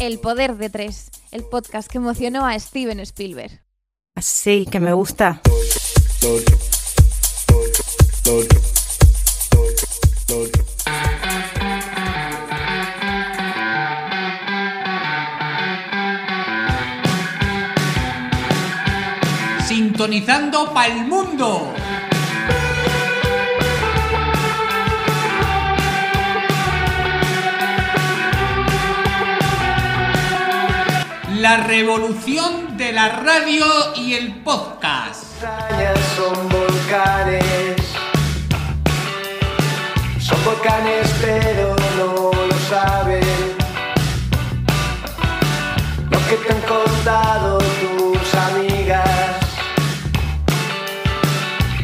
El poder de tres, el podcast que emocionó a Steven Spielberg. Sí, que me gusta. Sintonizando pa'l mundo. La revolución de la radio y el podcast. son volcanes. Son volcanes, pero no lo saben. Lo que te han contado tus amigas.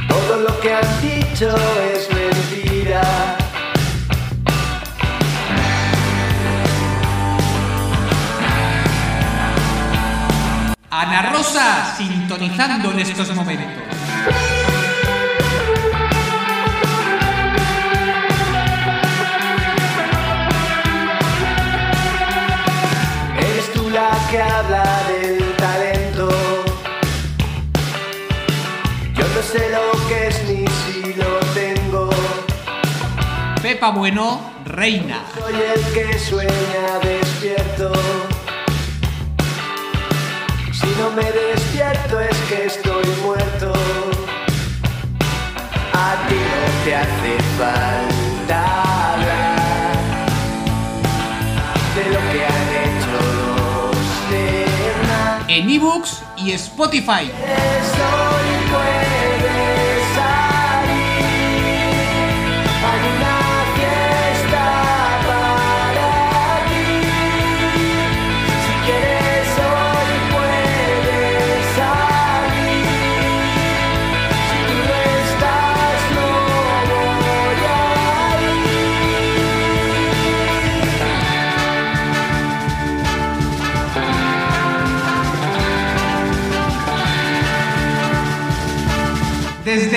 Todo lo que han dicho Ana Rosa sintonizando en estos momentos. Eres tú la que habla del talento. Yo no sé lo que es ni si lo tengo. Pepa Bueno, reina. Soy el que sueña despierto. No me despierto es que estoy muerto. A ti no te hace falta hablar de lo que han hecho los demás. En ebooks y Spotify.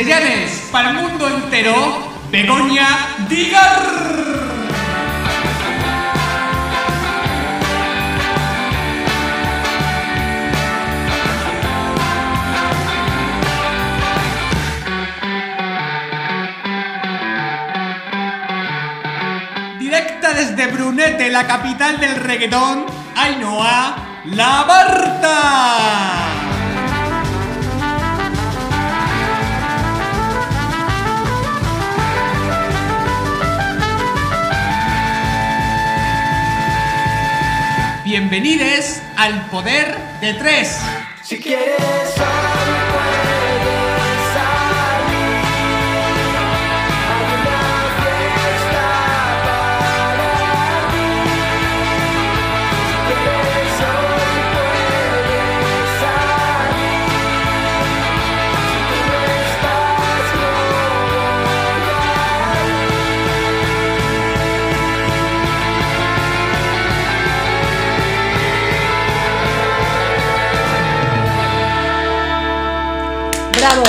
Desde Llanes para el mundo entero, Begoña Digar. Directa desde Brunete, la capital del reggaetón, Ainhoa La Barta. Bienvenidos al Poder de Tres. Si quieres ¡Bravo!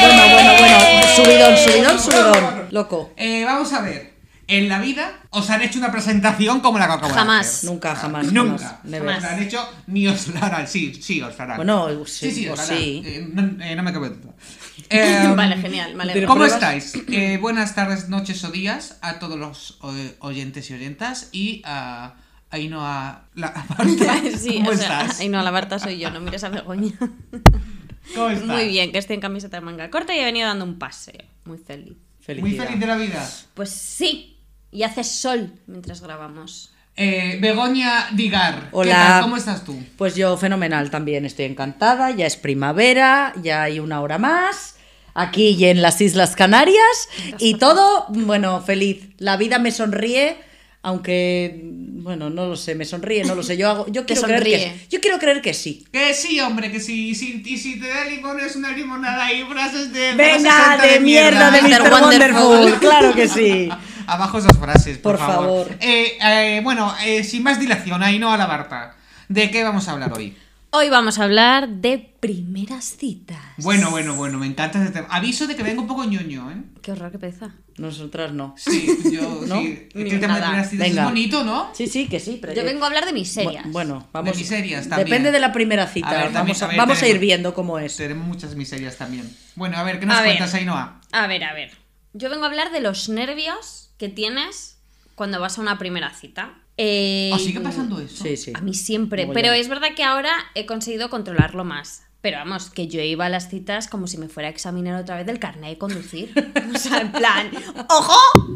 Bueno, bueno, bueno. Subidón, subidón, subidón. Loco. Eh, vamos a ver. En la vida os han hecho una presentación como la que acabo de Jamás. hacer. Nunca, jamás. Nunca. jamás. Os la han hecho ni os la harán. Sí, sí, os la harán. Bueno, sí, sí, sí, os la harán. sí. Eh, no, eh, no me cabe duda. Eh, Vale, genial, vale. ¿Cómo pruebas? estáis? Eh, buenas tardes, noches o días a todos los eh, oyentes y oyentas y a Ainhoa la Marta. Sí, ¿Cómo o sea, estás? Ay, no, la Barta soy yo, no mires a Begoña. ¿Cómo estás? Muy bien, que estoy en camiseta de manga corta y he venido dando un paseo. Muy feliz. Muy feliz de la vida. Pues sí, y hace sol mientras grabamos. Eh, Begoña Digar. ¿Qué Hola. tal? ¿Cómo estás tú? Pues yo fenomenal también, estoy encantada, ya es primavera, ya hay una hora más, aquí y en las Islas Canarias, y todo, bueno, feliz. La vida me sonríe, aunque, bueno, no lo sé, me sonríe, no lo sé, yo hago, yo quiero creer que, yo quiero creer que sí. Que sí, hombre, que sí. Y si, y si te da limón es una limonada y frases de. Venga, frases de mierda de Mr. Mr. Wonderful. Wonderful, claro que sí. Abajo esas frases, por, Por favor. Eh, eh, bueno, eh, sin más dilación, ahí no a la Barta. ¿De qué vamos a hablar hoy? Hoy vamos a hablar de primeras citas. Bueno, bueno, bueno, me encanta este tema. Aviso de que vengo un poco ñoño, ¿eh? Qué horror, qué peza. Nosotras no. Sí, yo ¿No? sí. Ni El tema de primeras citas Venga. es bonito, ¿no? Sí, sí, que sí. Pero Yo vengo a hablar de miserias. Bu- Bueno, vamos. De miserias también. Depende de la primera cita. A ver, también- vamos a, a ver, vamos a ir viendo cómo es. Tenemos muchas miserias también. Bueno, a ver, ¿qué nos A ver. cuentas, Ainhoa? A ver, a ver. Yo vengo a hablar de los nervios que tienes cuando vas a una primera cita. Eh, ¿O sigue pasando eso? Sí, sí. A mí siempre, pero es verdad que ahora he conseguido controlarlo más. Pero vamos, que yo iba a las citas como si me fuera a examinar otra vez del carnet de conducir. O sea, en plan, ¡ojo!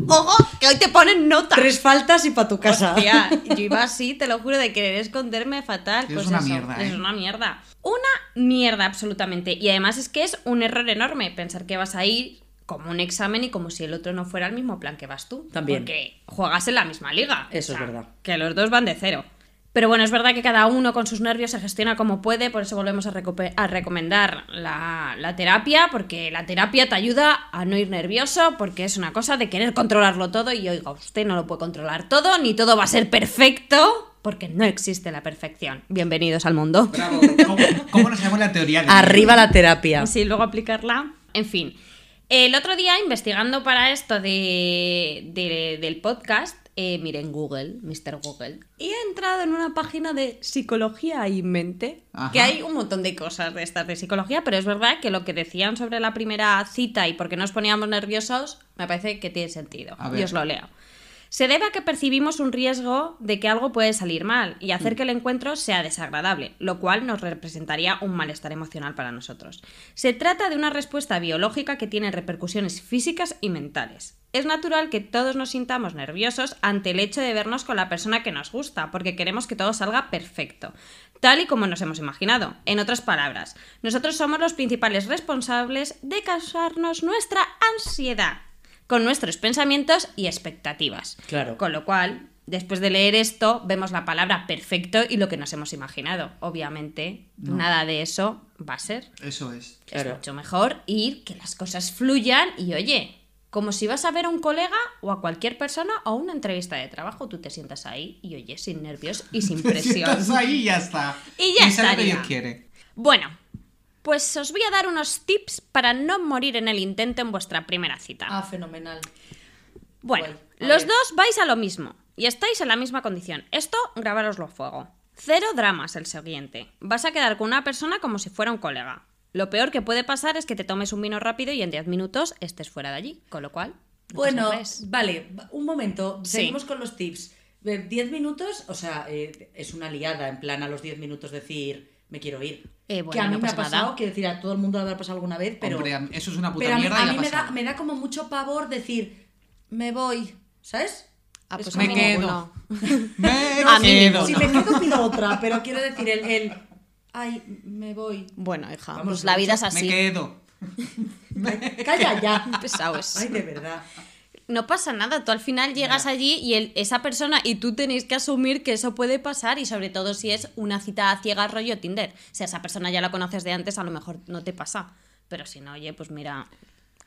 ¡ojo! Que hoy te ponen nota. Tres faltas y para tu casa. Hostia, yo iba así, te lo juro, de querer esconderme fatal. Es pues una eso, mierda, ¿eh? Es una mierda. Una mierda, absolutamente. Y además es que es un error enorme pensar que vas a ir como un examen y como si el otro no fuera el mismo plan que vas tú. También. Porque juegas en la misma liga. Eso es verdad. Que los dos van de cero. Pero bueno, es verdad que cada uno con sus nervios se gestiona como puede, por eso volvemos a, a recomendar la, la terapia, porque la terapia te ayuda a no ir nervioso, porque es una cosa de querer controlarlo todo y oiga, usted no lo puede controlar todo, ni todo va a ser perfecto, porque no existe la perfección. Bienvenidos al mundo. Bravo. ¿Cómo, cómo nos la teoría? de- Arriba la terapia. Sí, luego aplicarla. En fin. El otro día, investigando para esto de, de- del podcast, eh, miré en Google, Mr. Google, y he entrado en una página de psicología y mente, Ajá. que hay un montón de cosas de estas de psicología, pero es verdad que lo que decían sobre la primera cita y por qué nos poníamos nerviosos, me parece que tiene sentido. Y os lo leo. Se debe a que percibimos un riesgo de que algo puede salir mal y hacer que el encuentro sea desagradable, lo cual nos representaría un malestar emocional para nosotros. Se trata de una respuesta biológica que tiene repercusiones físicas y mentales. Es natural que todos nos sintamos nerviosos ante el hecho de vernos con la persona que nos gusta, porque queremos que todo salga perfecto, tal y como nos hemos imaginado. En otras palabras, nosotros somos los principales responsables de causarnos nuestra ansiedad con nuestros pensamientos y expectativas. Claro. Con lo cual, después de leer esto, vemos la palabra perfecto y lo que nos hemos imaginado. Obviamente, nada de eso va a ser. Eso es. Claro. Es mucho mejor ir, que las cosas fluyan y oye, como si vas a ver a un colega o a cualquier persona o una entrevista de trabajo, tú te sientas ahí y oye, sin nervios y sin Te presión. sientas ahí y ya está. Y ya Eso es lo que estaría. Dios quiere. Bueno, pues os voy a dar unos tips para no morir en el intento en vuestra primera cita. Ah, fenomenal. Bueno, los ver. dos vais a lo mismo y estáis en la misma condición. Esto, grabároslo a fuego. Cero dramas el siguiente. Vas a quedar con una persona como si fuera un colega. Lo peor que puede pasar es que te tomes un vino rápido y en 10 minutos estés fuera de allí. Con lo cual, no Bueno, vale, un momento. Sí. Seguimos con los tips. Eh, Diez minutos, o sea, eh, es una liada, en plan a los diez minutos decir, me quiero ir. Eh, bueno, que a mí no me ha pasa pasado, nada. quiero decir, a todo el mundo le habrá pasado alguna vez, pero, Hombre, eso es una puta pero a mí, mierda a mí ha me, da, me da como mucho pavor decir, me voy, ¿sabes? Ah, Es pues Me quedo. Me A mí quedo. Si me quedo pido otra, pero quiero decir el, el ay, me voy. Bueno, hija, Vamos, pues la vida es Me así. quedo. Calla ya. Pesado es. Ay, de verdad. No pasa nada, tú al final llegas allí y el- esa persona y tú tenéis que asumir que eso puede pasar y sobre todo si es una cita a ciegas rollo Tinder. Si a esa persona ya la conoces de antes, a lo mejor no te pasa. Pero si no, oye, pues mira,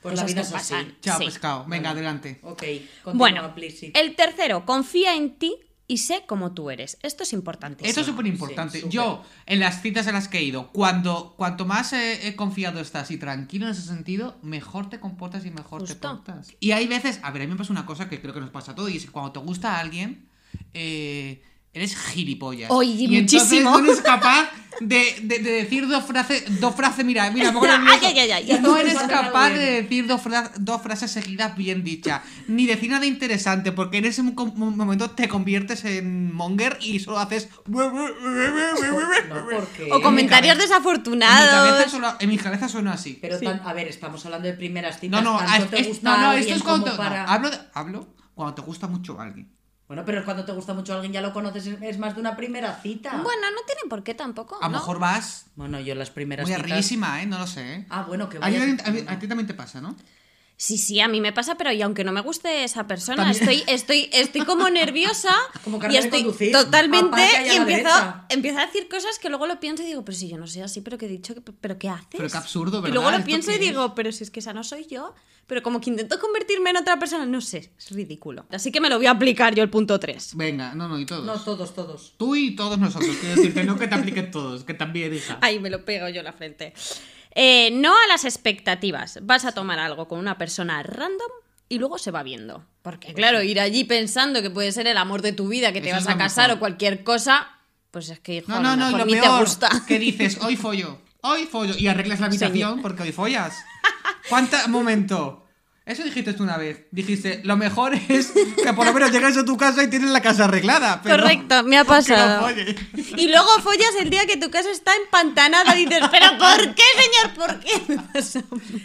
Pues la vida es así. pasan. Chao, Sí. pescado. Venga, adelante. Ok, continúa, Bueno, please, sí. el tercero, confía en ti y sé cómo tú eres. Esto es importante. Esto es súper importante. sí. Yo, en las citas en las que he ido, cuando cuanto más eh, he confiado estás y tranquilo en ese sentido, mejor te comportas y mejor te portas. Y hay veces, a ver, a mí me pasa una cosa que creo que nos pasa a todos, y es que cuando te gusta a alguien, eh, eres gilipollas. Oy, y muchísimo. entonces no eres capaz de, de- de decir dos frases, dos frases, mira, mira, me pongo Ay, ay, ay, ay. No eres capaz de decir dos, fra- dos frases seguidas bien dichas, ni decir nada interesante, porque en ese mo- momento te conviertes en monger y solo haces... No. O comentarios En mi cabeza desafortunados. solo- en mi cabeza suena así. Pero, tan- a ver, estamos hablando de primeras No, citas. no, tanto es- te es- gusta no, no, esto es cuando no, para- hablo, de- hablo cuando te gusta mucho alguien. Bueno, pero cuando te gusta mucho alguien ya lo conoces, es- es más de una primera cita. Bueno, no tiene por qué tampoco. A lo ¿no? mejor vas Bueno, yo las primeras muy citas... arribísima, ¿eh? No lo sé. ¿eh? Ah, bueno, que a, ti, vayas... a ti- a ti también te pasa, ¿no? Sí, sí, a mí me pasa, pero y aunque no me guste esa persona, También. estoy, estoy, estoy como nerviosa Como y estoy conducir. totalmente y empiezo, empiezo a decir cosas que luego lo pienso y digo, pero si yo no soy así, pero que he dicho, que, pero ¿qué haces? Pero qué absurdo, Y ¿verdad? luego lo ¿Esto pienso y es? digo, pero si es que esa no soy yo, pero como que intento convertirme en otra persona, no sé, es ridículo. Así que me lo voy a aplicar yo el punto 3. Venga, no, no, y todos. No, todos, todos. Tú y todos nosotros. Quiero decir que no que te apliquen todos, que también, hija. Ahí me lo pego yo en la frente. Eh, no a las expectativas. Vas a tomar algo con una persona random y luego se va viendo. Porque claro, ir allí pensando que puede ser el amor de tu vida, que te Eso vas a casar mejor. o cualquier cosa, pues es que hijo, No, no, lo no, lo ni te gusta. que dices, hoy follo, hoy follo, y arreglas la habitación porque hoy follas. ¿Cuánta? Momento. Eso dijiste tú una vez. Dijiste, lo mejor es que por lo menos llegues a tu casa y tienes la casa arreglada. pero Correcto, me ha no pasado. Y luego follas el día que tu casa está empantanada y dices, pero ¿por qué, señor? ¿Por qué? me pasa?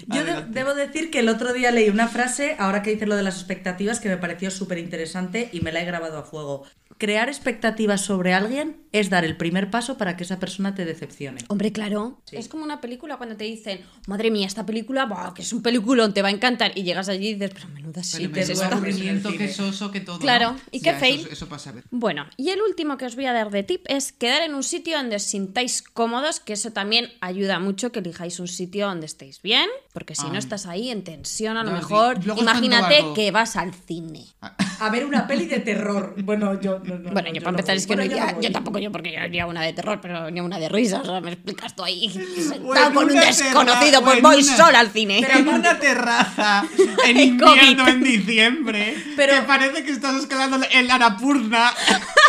Yo de- debo decir que el otro día leí una frase, ahora que dices lo de las expectativas, que me pareció súper interesante y me la he grabado a fuego. Crear expectativas sobre alguien es dar el primer paso para que esa persona te decepcione. Hombre, claro. Sí. Es como una película cuando te dicen, madre mía, esta película, que es un peliculón, te va a encantar. Y llegas allí y dices, pero menuda sí, Pero ¿qué es menudo esto?". aburrimiento, cine. soso, que todo. Claro, ¿no? y qué fail. Eso, eso pasa a veces. Bueno, y el último que os voy a dar de tip es quedar en un sitio donde os sintáis cómodos, que eso también ayuda mucho que elijáis un sitio donde estéis bien, porque si no Ah. estás ahí en tensión, a lo No, mejor, sí. Imagínate que vas al cine. A ver una peli de terror. Bueno, yo no, no, Bueno, no, yo para no empezar voy. es que Bueno, no yo iría- voy. yo tampoco yo porque yo iría una de terror, pero ni una de risas, o sea, me explicas tú ahí sentado O en con un desconocido, pues voy sola al cine. Pero en una terraza, en invierno, en diciembre, Pero- que parece que estás escalando el Arapurna.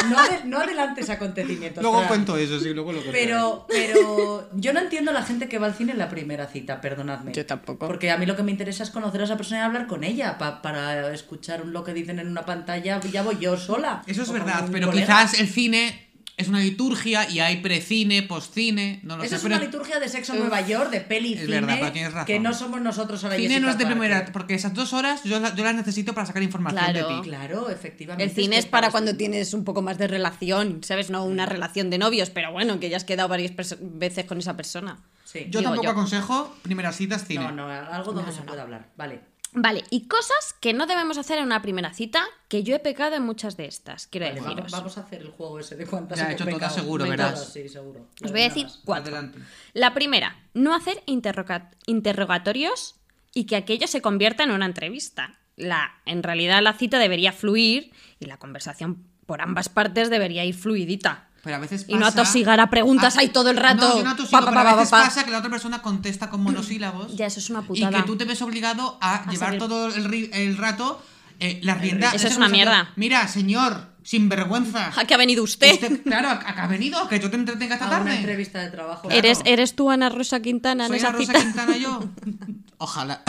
No, no adelantes acontecimientos. luego cuento eso, sí, luego lo cuento. Pero, pero yo no entiendo la gente que va al cine en la primera cita, perdonadme. Yo tampoco. Porque a mí lo que me interesa es conocer a esa persona y hablar con ella. pa- para escuchar lo que dicen en una pantalla, ya voy yo sola. Eso es verdad, pero colega. quizás el cine es una liturgia y hay precine, postcine, no lo Eso sé. es pero una liturgia de sexo en Nueva York, de peli Es cine, verdad, pero tienes razón. que no somos nosotros ahora cine no es de Parker. primera, porque esas dos horas yo, yo las necesito para sacar información Claro. de ti. Claro, efectivamente. El cine que es para cuando tienes un poco más de relación, ¿sabes? No una relación de novios, pero bueno, que ya has quedado varias veces con esa persona. Sí. Yo Digo tampoco yo. aconsejo primeras citas cine. No, no, algo donde se pueda hablar. Vale. Vale, y cosas que no debemos hacer en una primera cita, que yo he pecado en muchas de estas, quiero Vale, deciros. vamos, vamos a hacer el juego ese de cuántas Ya, hemos hecho todas pecado. seguro, todas, Sí, seguro. Os voy a decir cuatro. Adelante. La primera, no hacer interroga- interrogatorios y que aquello se convierta en una entrevista. La, en realidad la cita debería fluir y la conversación por ambas partes debería ir fluidita. Pero a veces Y no pasa- atosigar a preguntas ahí todo el rato. No, yo no atosigo, Pa, pa, pero pa, a pa, veces pa. pasa que la otra persona contesta con monosílabos. Ya, eso es una Y que tú te ves obligado a, llevar seguir. todo el, ri- el rato eh, la rienda. Eso es una mierda. Mira, señor, sinvergüenza. ¿A qué ha venido usted? Usted, claro, ¿a qué ha venido? ¿Que yo te entretenga esta A una tarde? entrevista de trabajo. Claro. ¿Eres, ¿Eres tú Ana Rosa Quintana en ¿Soy esa la Rosa cita? Quintana yo? Ojalá.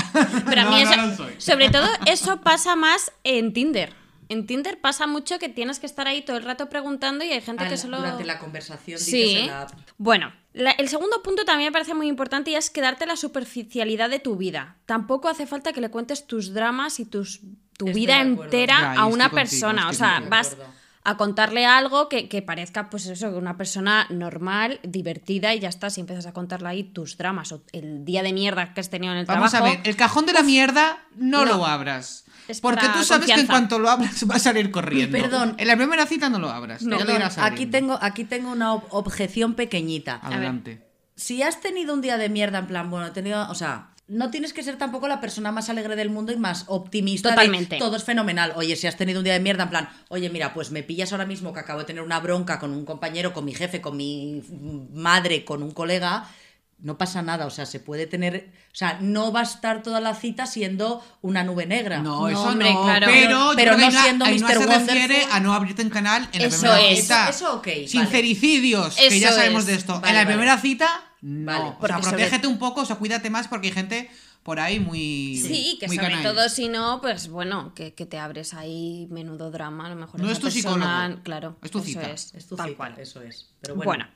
Pero a mí no eso, lo soy. sobre todo eso pasa más en Tinder. En Tinder pasa mucho que tienes que estar ahí todo el rato preguntando y hay gente que solo... Durante la conversación dices Sí. en la app. Bueno, la- el segundo punto también me parece muy importante y es quedarte la superficialidad de tu vida. Tampoco hace falta que le cuentes tus dramas y tus, tu Estoy vida entera Ya, a una contigo, persona. O sea, vas a contarle algo que, que parezca, pues eso, una persona normal, divertida y ya está. Si empiezas a contarle ahí tus dramas o el día de mierda que has tenido en el Vamos trabajo... a ver, el cajón de la mierda no, no. lo abras. Es Porque tú sabes que en cuanto lo abras va a salir corriendo. Perdón. En la primera cita no lo abras. lo Perdón, irás aquí tengo, aquí tengo una ob- objeción pequeñita. Adelante. Si has tenido un día de mierda, en plan, bueno, he tenido, o sea, no tienes que ser tampoco la persona más alegre del mundo y más optimista. de, Totalmente. todo es fenomenal. Oye, si has tenido un día de mierda, en plan, oye, mira, pues me pillas ahora mismo que acabo de tener una bronca con un compañero, con mi jefe, con mi madre, con un colega. No pasa nada, o sea, se puede tener, o sea, no va a estar toda la cita siendo una nube negra. No, No, eso hombre, no. claro. Pero, Pero no siendo Mr. se refiere a no abrirte en canal en la Eso primera es. cita. Eso- eso ok, vale. Sincericidios, que ya sabemos es. de esto. Vale, en la vale. primera cita, no. Vale, o sea, sobre- protégete un poco, o sea, cuídate más porque hay gente por ahí muy. Sí, que muy sobre canalla. todo si no, pues bueno, que, que te abres ahí menudo drama, a lo mejor No es tu persona- psicólogo, claro, es tu eso cita. es, Es tu tal cita, cual. eso es. Pero Bueno. bueno,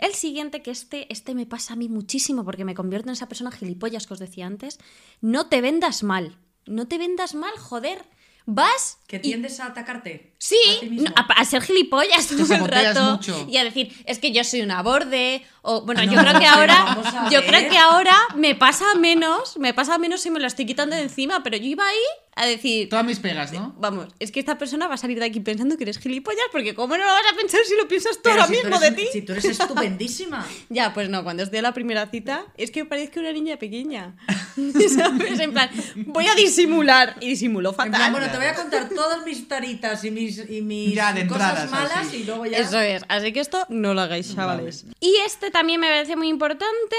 el siguiente que este, este me pasa a mí muchísimo porque me convierto en esa persona gilipollas que os decía antes, no te vendas mal, no te vendas mal, joder. Vas Que y- tiendes a atacarte. Sí, a ti mismo. no, a, a ser gilipollas todo el rato mucho. y a decir, es que yo soy una borde o bueno, No, yo creo que ahora yo ver. creo que ahora me pasa menos, me pasa menos si me lo estoy quitando de encima, pero yo iba ahí a decir, Todas mis pegas, ¿no? vamos, es que esta persona va a salir de aquí pensando que eres gilipollas porque cómo no lo vas a pensar si lo piensas tú Pero ahora si tú mismo eres- de ti. Si tú eres estupendísima. Ya, pues no, cuando estoy a la primera cita es que parezco una niña pequeña. ¿Sabes? En plan, voy a disimular y disimulo En fatal. plan, bueno, te voy a contar todas mis taritas y mis, y mis Ya, de cosas entradas, malas así. y luego ya. Eso es, así que esto no lo hagáis, chavales. Y este también me parece muy importante.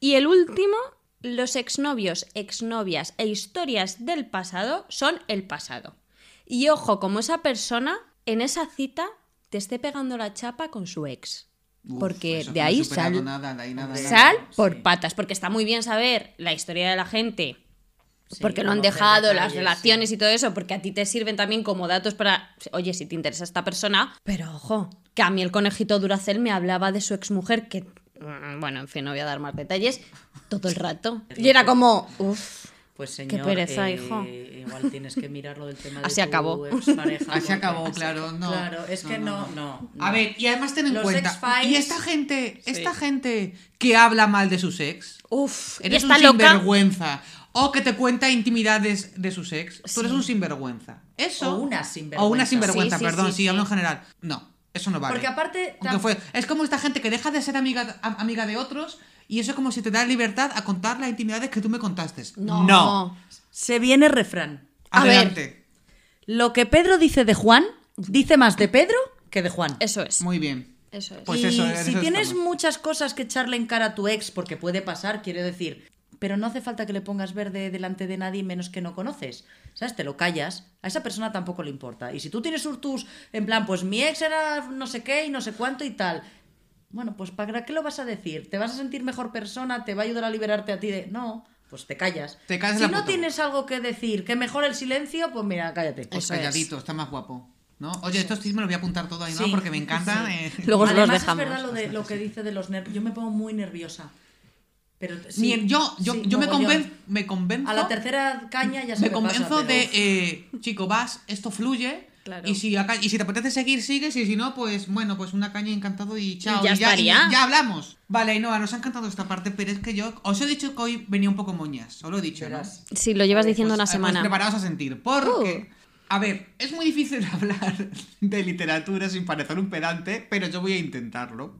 Y el último, los exnovios, exnovias e historias del pasado son el pasado. Y ojo, como esa persona en esa cita te esté pegando la chapa con su ex. Uf, porque de ahí sal, nada, de ahí nada, nada. sal por sí. patas, porque está muy bien saber la historia de la gente, Sí, porque lo han dejado, las relaciones y todo eso, porque a ti te sirven también como datos para, oye, si te interesa esta persona, pero ojo, que a mí el conejito Duracel me hablaba de su exmujer, que, bueno, en fin, no voy a dar más detalles, todo el rato. Y era como, uff, Pues señor, pereza, eh, hijo. Igual tienes que mirar lo del tema de Así tu acabó. expareja, Así acabó, claro, no. Claro, es que no, no. no. A ver, y además ten en Los cuenta. Y esta gente, esta gente que habla mal de sus ex, uff, eres un loca. sinvergüenza. O que te cuenta intimidades de sus ex. Tú eres un sinvergüenza. Eso. O una sinvergüenza. O una sinvergüenza, Sí, sí, perdón, sí, sí, sí. hablo en general. No, eso no vale. Porque aparte. Aunque tam- fue- es como esta gente que deja de ser amiga, a- amiga de otros y eso es como si te da libertad a contar las intimidades que tú me contaste. No. Se viene refrán. A ver. Adelante. Lo que Pedro dice de Juan, dice más de Pedro que de Juan. Eso es, Muy bien. eso es. Pues y eso, si eso tienes estamos. muchas cosas que echarle en cara a tu ex, porque puede pasar, quiero decir, pero no hace falta que le pongas verde delante de nadie menos que no conoces. ¿Sabes? Te lo callas. A esa persona tampoco le importa. Y si tú tienes tus, en plan, pues mi ex era no sé qué y no sé cuánto y tal. Bueno, pues ¿para qué lo vas a decir? ¿Te vas a sentir mejor persona? ¿Te va a ayudar a liberarte a ti de.? No, pues te callas. Te callas si la no puta tienes algo que decir, que mejore el silencio, pues mira, cállate. Pues Eso es. calladito, está más guapo. ¿No? Oye, esto sí me lo voy a apuntar todo ahí, ¿no? Sí, Porque me encanta. sí. eh. Luego os los Además, dejamos. es verdad lo, de, lo que dice de los nervios. Yo me pongo muy nerviosa. Pero sí, Bien, yo, yo, sí, yo me, mogollón. conven- me convenzo. A la tercera caña ya se me me, convenzo pasa, de, pero- eh, chico, vas, esto fluye. Claro. Y, si acá, y si te apetece seguir, sigues. Y si no, pues bueno, pues una caña encantado y chao. Y ya estaría. y ya hablamos. Vale, Ainhoa, nos ha encantado esta parte, pero es que yo os he dicho que hoy venía un poco moñas. Os lo he dicho, ¿no? Sí, lo llevas diciendo Pues, una eh, pues semana. preparaos a sentir. Porque, a ver, es muy difícil hablar de literatura sin parecer un pedante, pero yo voy a intentarlo.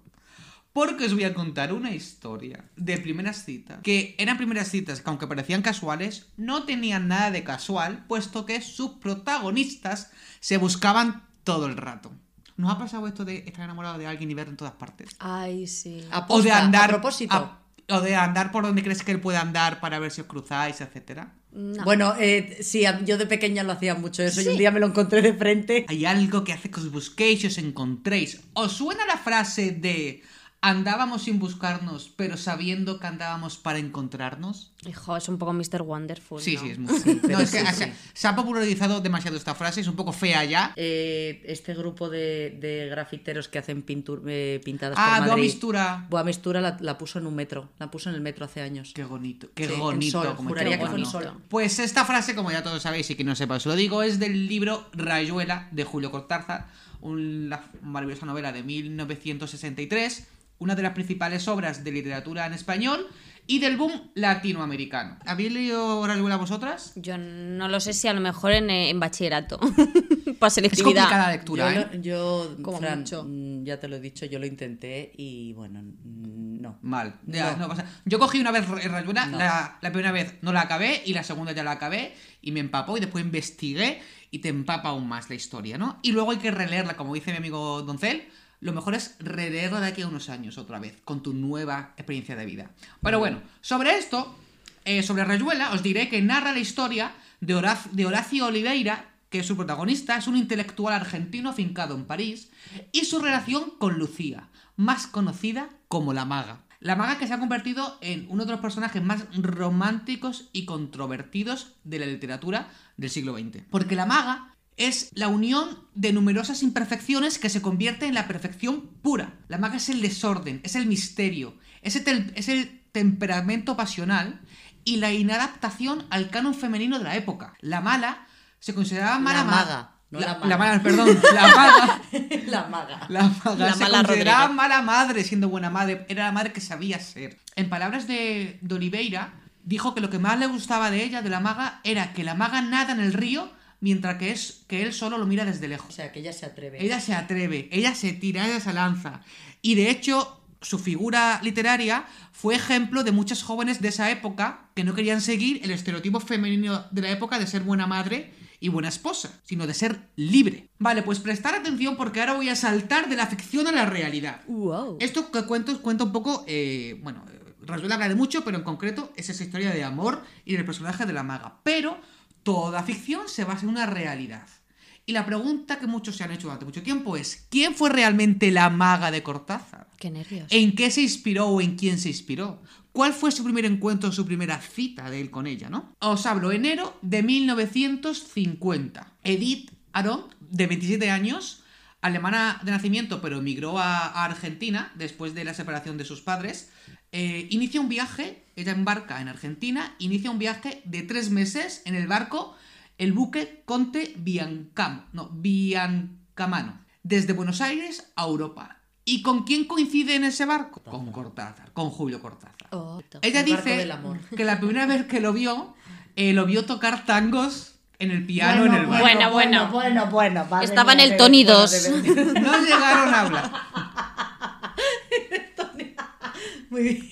Porque os voy a contar una historia de primeras citas. Que eran primeras citas que, aunque parecían casuales, no tenían nada de casual, puesto que sus protagonistas se buscaban todo el rato. ¿Nos ha pasado esto de estar enamorado de alguien y verlo en todas partes? Ay, sí. A o de andar a propósito. a- o de andar por donde crees que él puede andar para ver si os cruzáis, etcétera. No. Bueno, eh, sí, yo de pequeña lo hacía mucho eso y un día me lo encontré de frente. Hay algo que hace que os busquéis y os encontréis. ¿Os suena la frase de andábamos sin buscarnos, pero sabiendo que andábamos para encontrarnos? Hijo, es un poco Mr. Wonderful. Sí, ¿no? sí, es muy pero No, es que sí, o sea, sí. se ha popularizado demasiado esta frase, es un poco fea ya. Eh, este grupo de, de grafiteros que hacen pintur- eh, pintadas Ah, por Boa Madrid. Mistura. Boa Mistura la, la puso en un metro. La puso en el metro hace años. Qué bonito, qué Sí, bonito. sol, como juraría qué que fue en bonito. sol. Pues esta frase, como ya todos sabéis y que no sepa os lo digo, es del libro Rayuela de Julio Cortázar, una maravillosa novela de 1963, una de las principales obras de literatura en español y del boom latinoamericano. ¿Habéis leído Rayuela vosotras? Yo no lo sé si a lo mejor en, eh, en bachillerato. Para Es selectividad. complicada la lectura, yo, ¿eh? lo- yo, Como Fran, mucho. mm, ya te lo he dicho, yo lo intenté y bueno, mm, no. Mal. Ya, No. no pasa. Yo cogí una vez Ra- Rayuela, No. la, la primera vez no la acabé y la segunda ya la acabé y me empapó y después investigué y te empapa aún más la historia, ¿no? Y luego hay que releerla, como dice mi amigo Doncel, lo mejor es releerla de aquí a unos años otra vez, con tu nueva experiencia de vida. Pero bueno, sobre esto, eh, sobre Rayuela, os diré que narra la historia de Horacio Oliveira, que es su protagonista, es un intelectual argentino afincado en París, y su relación con Lucía, más conocida como la maga. La maga que se ha convertido en uno de los personajes más románticos y controvertidos de la literatura del siglo XX. Porque la maga es la unión de numerosas imperfecciones que se convierte en la perfección pura. La maga es el desorden, es el misterio, es el, es el temperamento pasional y la inadaptación al canon femenino de la época. La mala se consideraba mala La ma- maga, no la maga. la maga, perdón, la maga. La maga. La maga La se mala consideraba mala madre siendo buena madre. Era la madre que sabía ser. En palabras de, de Oliveira, dijo que lo que más le gustaba de ella, de la maga, era que la maga nada en el río mientras que, es, que él solo lo mira desde O lejos. sea, que ella se atreve. Ella se atreve, ella se tira, ella se lanza. Y de hecho, su figura literaria fue ejemplo de muchas jóvenes de esa época que no querían seguir el estereotipo femenino de la época de ser buena madre y buena esposa, sino de ser libre. Vale, pues prestar atención porque ahora voy a saltar de la ficción a la realidad. Wow. Esto que cuento cuenta un poco, eh, bueno, Rasuel habla de mucho, pero en concreto es esa historia de amor y del personaje de la maga. Pero toda ficción se basa en una realidad. Y la pregunta que muchos se han hecho durante mucho tiempo es, ¿quién fue realmente la maga de Cortázar? Qué nervios. ¿En qué se inspiró o en quién se inspiró? ¿Cuál fue su primer encuentro, su primera cita de él con ella, no? Os hablo, enero de 1950. Edith Aron, de 27 años, alemana de nacimiento, pero emigró a, a Argentina después de la separación de sus padres, eh, inicia un viaje, ella embarca en Argentina, inicia un viaje de tres meses en el barco, el buque Conte Biancamo, no, Biancamano, desde Buenos Aires a Europa. ¿Y con quién coincide en ese barco? Con Cortázar, con Julio Cortázar. Oh, Ella dice del amor. que la primera vez que lo vio, eh, lo vio tocar tangos en el piano en el barco. Bueno, bueno. bueno, bueno. madre Estaba en el Tony bueno, 2. de verdad. No llegaron a hablar. Muy bien.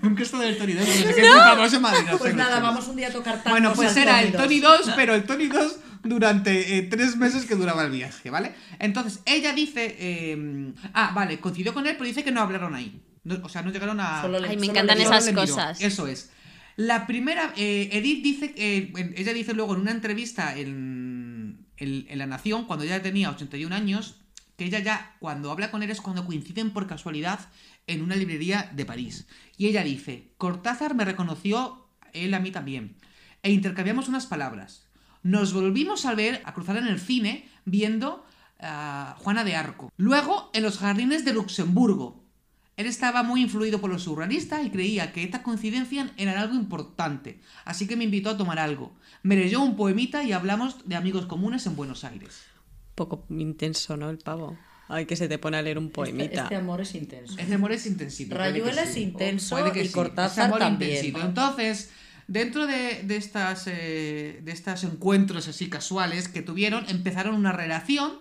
Nunca he estado en el Tony 2, porque sé que es muy famoso en Madrid. no Pues no nada, vamos un día a tocar tangos Bueno, pues era el Tony Tony 2, pero el Tony 2 durante eh, tres meses que duraba el viaje, ¿vale? Entonces, ella dice... eh, ah, vale, coincidió con él, pero dice que no hablaron ahí. No- o sea, no llegaron a... Solo le- Ay, me solo encantan esas cosas. Eso es. La primera, eh, Edith dice, eh, ella dice luego en una entrevista en, La Nación, cuando ella tenía 81 años, que ella ya, cuando habla con él es cuando coinciden por casualidad en una librería de París. Y ella dice, Cortázar me reconoció, él a mí también, e intercambiamos unas palabras. Nos volvimos a ver, a cruzar en el cine, viendo a Juana de Arco. Luego, en los jardines de Luxemburgo, él estaba muy influido por los surrealistas y creía que esta coincidencia era algo importante, así que me invitó a tomar algo. Me leyó un poemita y hablamos de amigos comunes en Buenos Aires. Poco intenso, ¿no? El pavo. Ay, que se te pone a leer un Este, poemita. este amor es intenso. Ese amor es intensito. Rayuela es sí. intenso Puede que y sí. Cortázar amor también. intensito. Entonces, dentro de, de estas, eh, de estos encuentros así casuales que tuvieron, empezaron una relación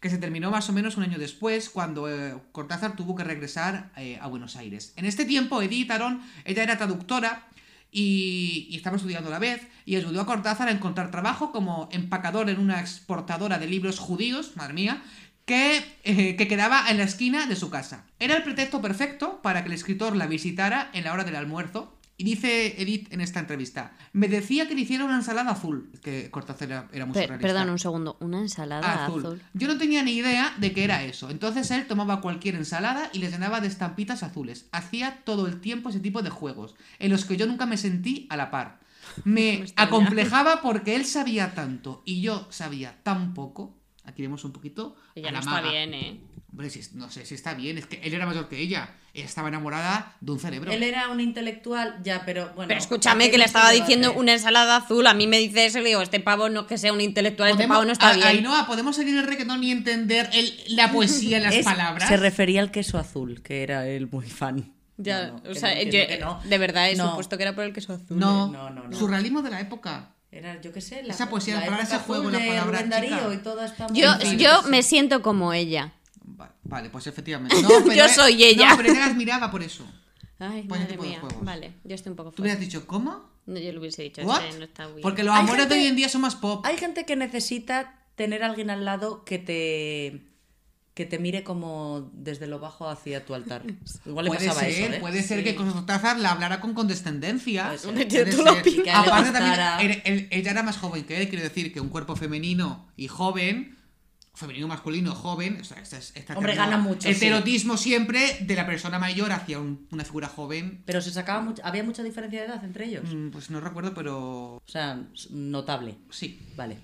que se terminó más o menos un año después, cuando eh, Cortázar tuvo que regresar eh, a Buenos Aires. En este tiempo, Edith Aron, ella era traductora y, y estaba estudiando a la vez y ayudó a Cortázar a encontrar trabajo como empacador en una exportadora de libros judíos, madre mía, que, eh, que quedaba en la esquina de su casa. Era el pretexto perfecto para que el escritor la visitara en la hora del almuerzo. Y dice Edith en esta entrevista, me decía que le hiciera una ensalada azul, que Cortázar era, era muy surrealista. perdón, un segundo. ¿Una ensalada azul. azul? Yo no tenía ni idea de que era eso. Entonces él tomaba cualquier ensalada y le llenaba de estampitas azules. Hacía todo el tiempo ese tipo de juegos, en los que yo nunca me sentí a la par. Me acomplejaba porque él sabía tanto y yo sabía tan poco. Aquí vemos un poquito. Ella no está bien, ¿eh? Hombre, si- no sé si está bien, es que él era mayor que ella. Ella estaba enamorada de un cerebro. Él era un intelectual, ya, pero bueno. Pero escúchame que le estaba diciendo una ensalada azul. A mí me dice eso y le digo, este pavo no que sea un intelectual, este pavo no está a- bien. Ainhoa, podemos seguir el reggaetón y entender el- la poesía en las Es- palabras. Se refería al queso azul, que era él muy fan. Ya, No, no, o sea, yo no, de verdad he No. supuesto que era por el queso azul. No, No, no, no. surrealismo de la época. Era, yo qué sé, la, Esa poesía, la la palabra, época ese juego, la palabra chica. y todo está Yo, yo me siento como ella. Va- Vale, pues efectivamente. No, pero Yo soy ella. No, pero ella las miraba por eso. Ay, Pues ese madre mía. Vale, yo estoy un poco Tú fuera. hubieras dicho, ¿cómo? No, yo le hubiese dicho, ¿What? este no está bien. Porque los Hay amores gente- de hoy en día son más pop. Hay gente que necesita tener a alguien al lado que te que te mire como desde lo bajo hacia tu altar. Igual le puede pasaba ser, eso, ¿eh? puede ser Sí. que con Cortázar la hablara con condescendencia. Tú lo Aparte también, gustara. él- él- ella era más joven que él, quiero decir que un cuerpo femenino y joven, femenino masculino joven, o sea, esta, es- esta Hombre, término- gana mucho, Heterotismo siempre de la persona mayor hacia un- una figura joven. Pero se sacaba mucho, había mucha diferencia de edad entre ellos. Mm, Pues no recuerdo, pero O sea, notable. sí. Vale.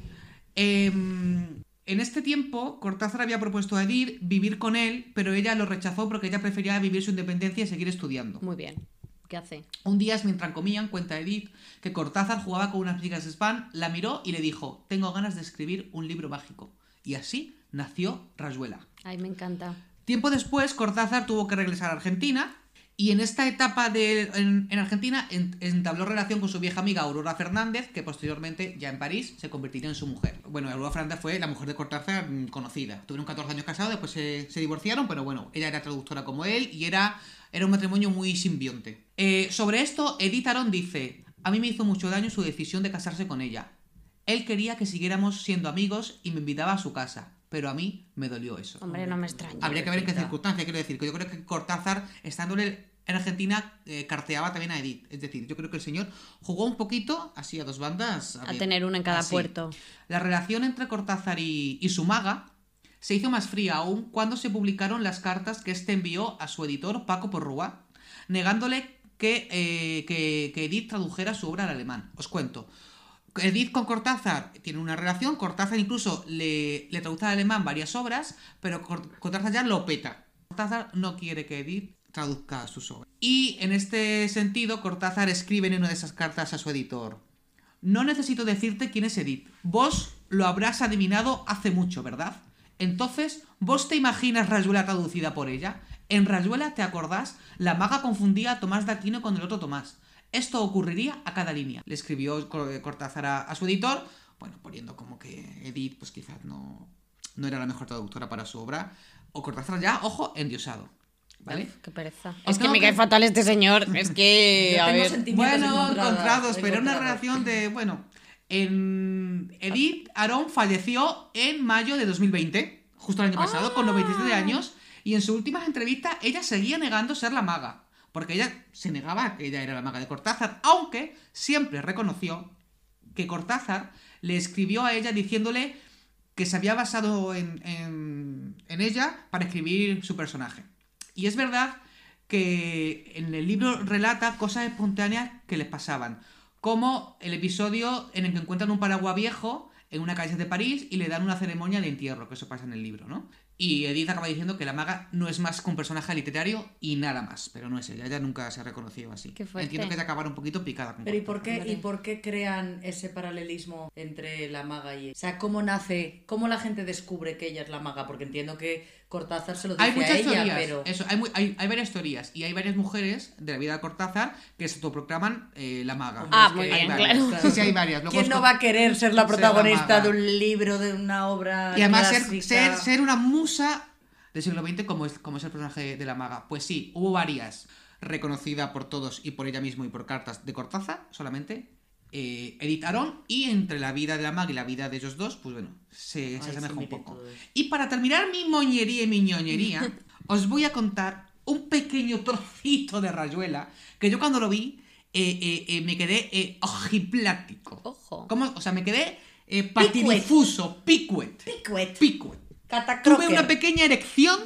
Em, en este tiempo, Cortázar había propuesto a Edith vivir con él, pero ella lo rechazó porque ella prefería vivir su independencia y seguir estudiando. Muy bien. ¿Qué hace? Un día, mientras comían, cuenta Edith, que Cortázar jugaba con unas chicas de spam, la miró y le dijo, tengo ganas de escribir un libro mágico. Y así nació Rayuela. Ay, me encanta. Tiempo después, Cortázar tuvo que regresar a Argentina y en esta etapa de, en, en Argentina en- entabló relación con su vieja amiga Aurora Fernández, que posteriormente, ya en París, se convertiría en su mujer. Bueno, Aurora Fernández fue la mujer de Cortázar mm, conocida. Tuvieron 14 años casados, después se, se divorciaron, pero bueno, ella era traductora como él y era, era un matrimonio muy simbionte. Eh, sobre esto, Edith Aron dice, a mí me hizo mucho daño su decisión de casarse con ella. Él quería que siguiéramos siendo amigos y me invitaba a su casa, pero a mí me dolió eso. Hombre, no me extraña. Habría que ver en qué Pobrecita. circunstancias, quiero decir, que yo creo que Cortázar, estando en en Argentina, eh, carteaba también a Edith. Es decir, yo creo que el señor jugó un poquito así a dos bandas. A tener una en cada así. puerto. La relación entre Cortázar y, y su maga se hizo más fría aún cuando se publicaron las cartas que éste envió a su editor Paco Porrúa, negándole que, eh, que, que Edith tradujera su obra al alemán. Os cuento. Edith con Cortázar tiene una relación, Cortázar incluso le, traduce al alemán varias obras, pero Cor- Cortázar ya lo peta. Cortázar no quiere que Edith traduzca sus obras. Y en este sentido, Cortázar escribe en una de esas cartas a su editor. No necesito decirte quién es Edith. Vos lo habrás adivinado hace mucho, ¿verdad? Entonces, ¿vos te imaginas Rayuela traducida por ella? En Rayuela, ¿te acordás? La maga confundía a Tomás de Aquino con el otro Tomás. Esto ocurriría a cada línea. Le escribió Cor- Cortázar a, a su editor, bueno, poniendo como que Edith, pues quizás no, no era la mejor traductora para su obra. O Cortázar ya, ojo, endiosado. ¿Vale? Uf, qué pereza. Es que me cae fatal este señor. Es que. A ver. Bueno, encontrados, pero una relación de. Bueno, en Edith Aaron falleció en mayo de 2020, justo el año pasado, con 97 años, y en su última entrevista ella seguía negando ser la maga, porque ella se negaba que ella era la maga de Cortázar, aunque siempre reconoció que Cortázar le escribió a ella diciéndole que se había basado en, en- en ella para escribir su personaje. Y es verdad que en el libro relata cosas espontáneas que les pasaban, como el episodio en el que encuentran un paraguas viejo en una calle de París y le dan una ceremonia de entierro, que eso pasa en el libro, ¿no? Y Edith acaba diciendo que la maga no es más que un personaje literario y nada más, pero no es ella, ella nunca se ha reconocido así. Entiendo que ella acabar un poquito picada con Pero ¿y por, qué, ¿y por qué crean ese paralelismo entre la maga y ella? O sea, ¿cómo nace, cómo la gente descubre que ella es la maga? Porque entiendo que Cortázar se lo dice Hay a muchas ella, teorías, pero... eso, hay, mu- hay- hay varias teorías y hay varias mujeres de la vida de Cortázar que se autoproclaman eh, la maga. Ah, muy bien, claro. Sí, sí, hay varias. Luego ¿Quién no va a querer ser la Ser la protagonista de un libro, de una obra Y además ser, clásica? ser, ser una musa del siglo XX como es, como es el personaje de la maga. Pues sí, hubo varias reconocida por todos y por ella misma y por cartas de Cortázar solamente. Eh, Edith Aron y entre la vida de la maga y la vida de ellos dos, pues bueno, se, se asemeja un poco. Y para terminar mi moñería y mi ñoñería, os voy a contar un pequeño trocito de Rayuela que yo cuando lo vi eh, eh, eh, me quedé eh, ojiplático. Ojo. ¿Cómo? O sea, me quedé eh, patidifuso, picuet. Picuet. Picuet. Tuve una pequeña erección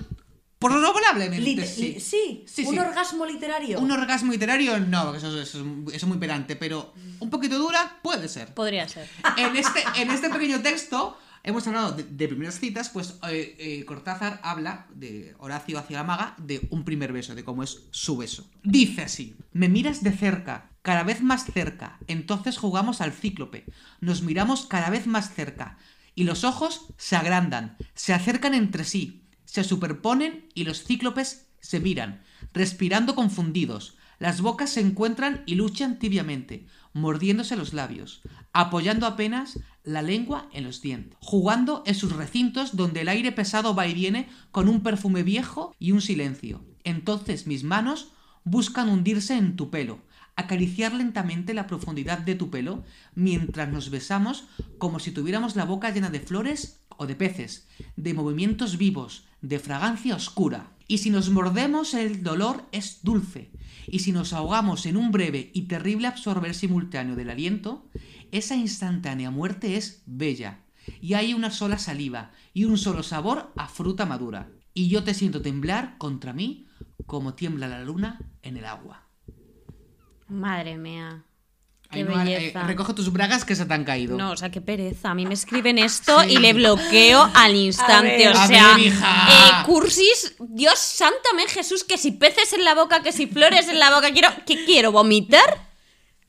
probablemente. Sí. sí, Sí, un sí. orgasmo literario. Un orgasmo literario, no, porque eso, eso es, eso es muy pedante, pero un poquito dura, puede ser. Podría ser. En este, en este pequeño texto hemos hablado de, de primeras citas, pues eh, eh, Cortázar habla de Horacio hacia la maga de un primer beso, de cómo es su beso. Dice así, me miras de cerca, cada vez más cerca, entonces jugamos al cíclope, nos miramos cada vez más cerca, y los ojos se agrandan, se acercan entre sí, se superponen y los cíclopes se miran, respirando confundidos. Las bocas se encuentran y luchan tibiamente, mordiéndose los labios, apoyando apenas la lengua en los dientes, jugando en sus recintos donde el aire pesado va y viene con un perfume viejo y un silencio. Entonces mis manos buscan hundirse en tu pelo, acariciar lentamente la profundidad de tu pelo mientras nos besamos como si tuviéramos la boca llena de flores o de peces, de movimientos vivos, de fragancia oscura. Y si nos mordemos el dolor es dulce, y si nos ahogamos en un breve y terrible absorber simultáneo del aliento, esa instantánea muerte es bella, y hay una sola saliva y un solo sabor a fruta madura. Y yo te siento temblar contra mí como tiembla la luna en el agua. Madre mía. Qué eh, recoge tus bragas que se te han caído. No, o sea, qué pereza. A mí me escriben esto y le bloqueo al instante. ver, o a sea, ver, hija. eh, cursis, Dios sántame Jesús, que si peces en la boca, que si flores en la boca, quiero, ¿qué quiero? ¿Vomitar?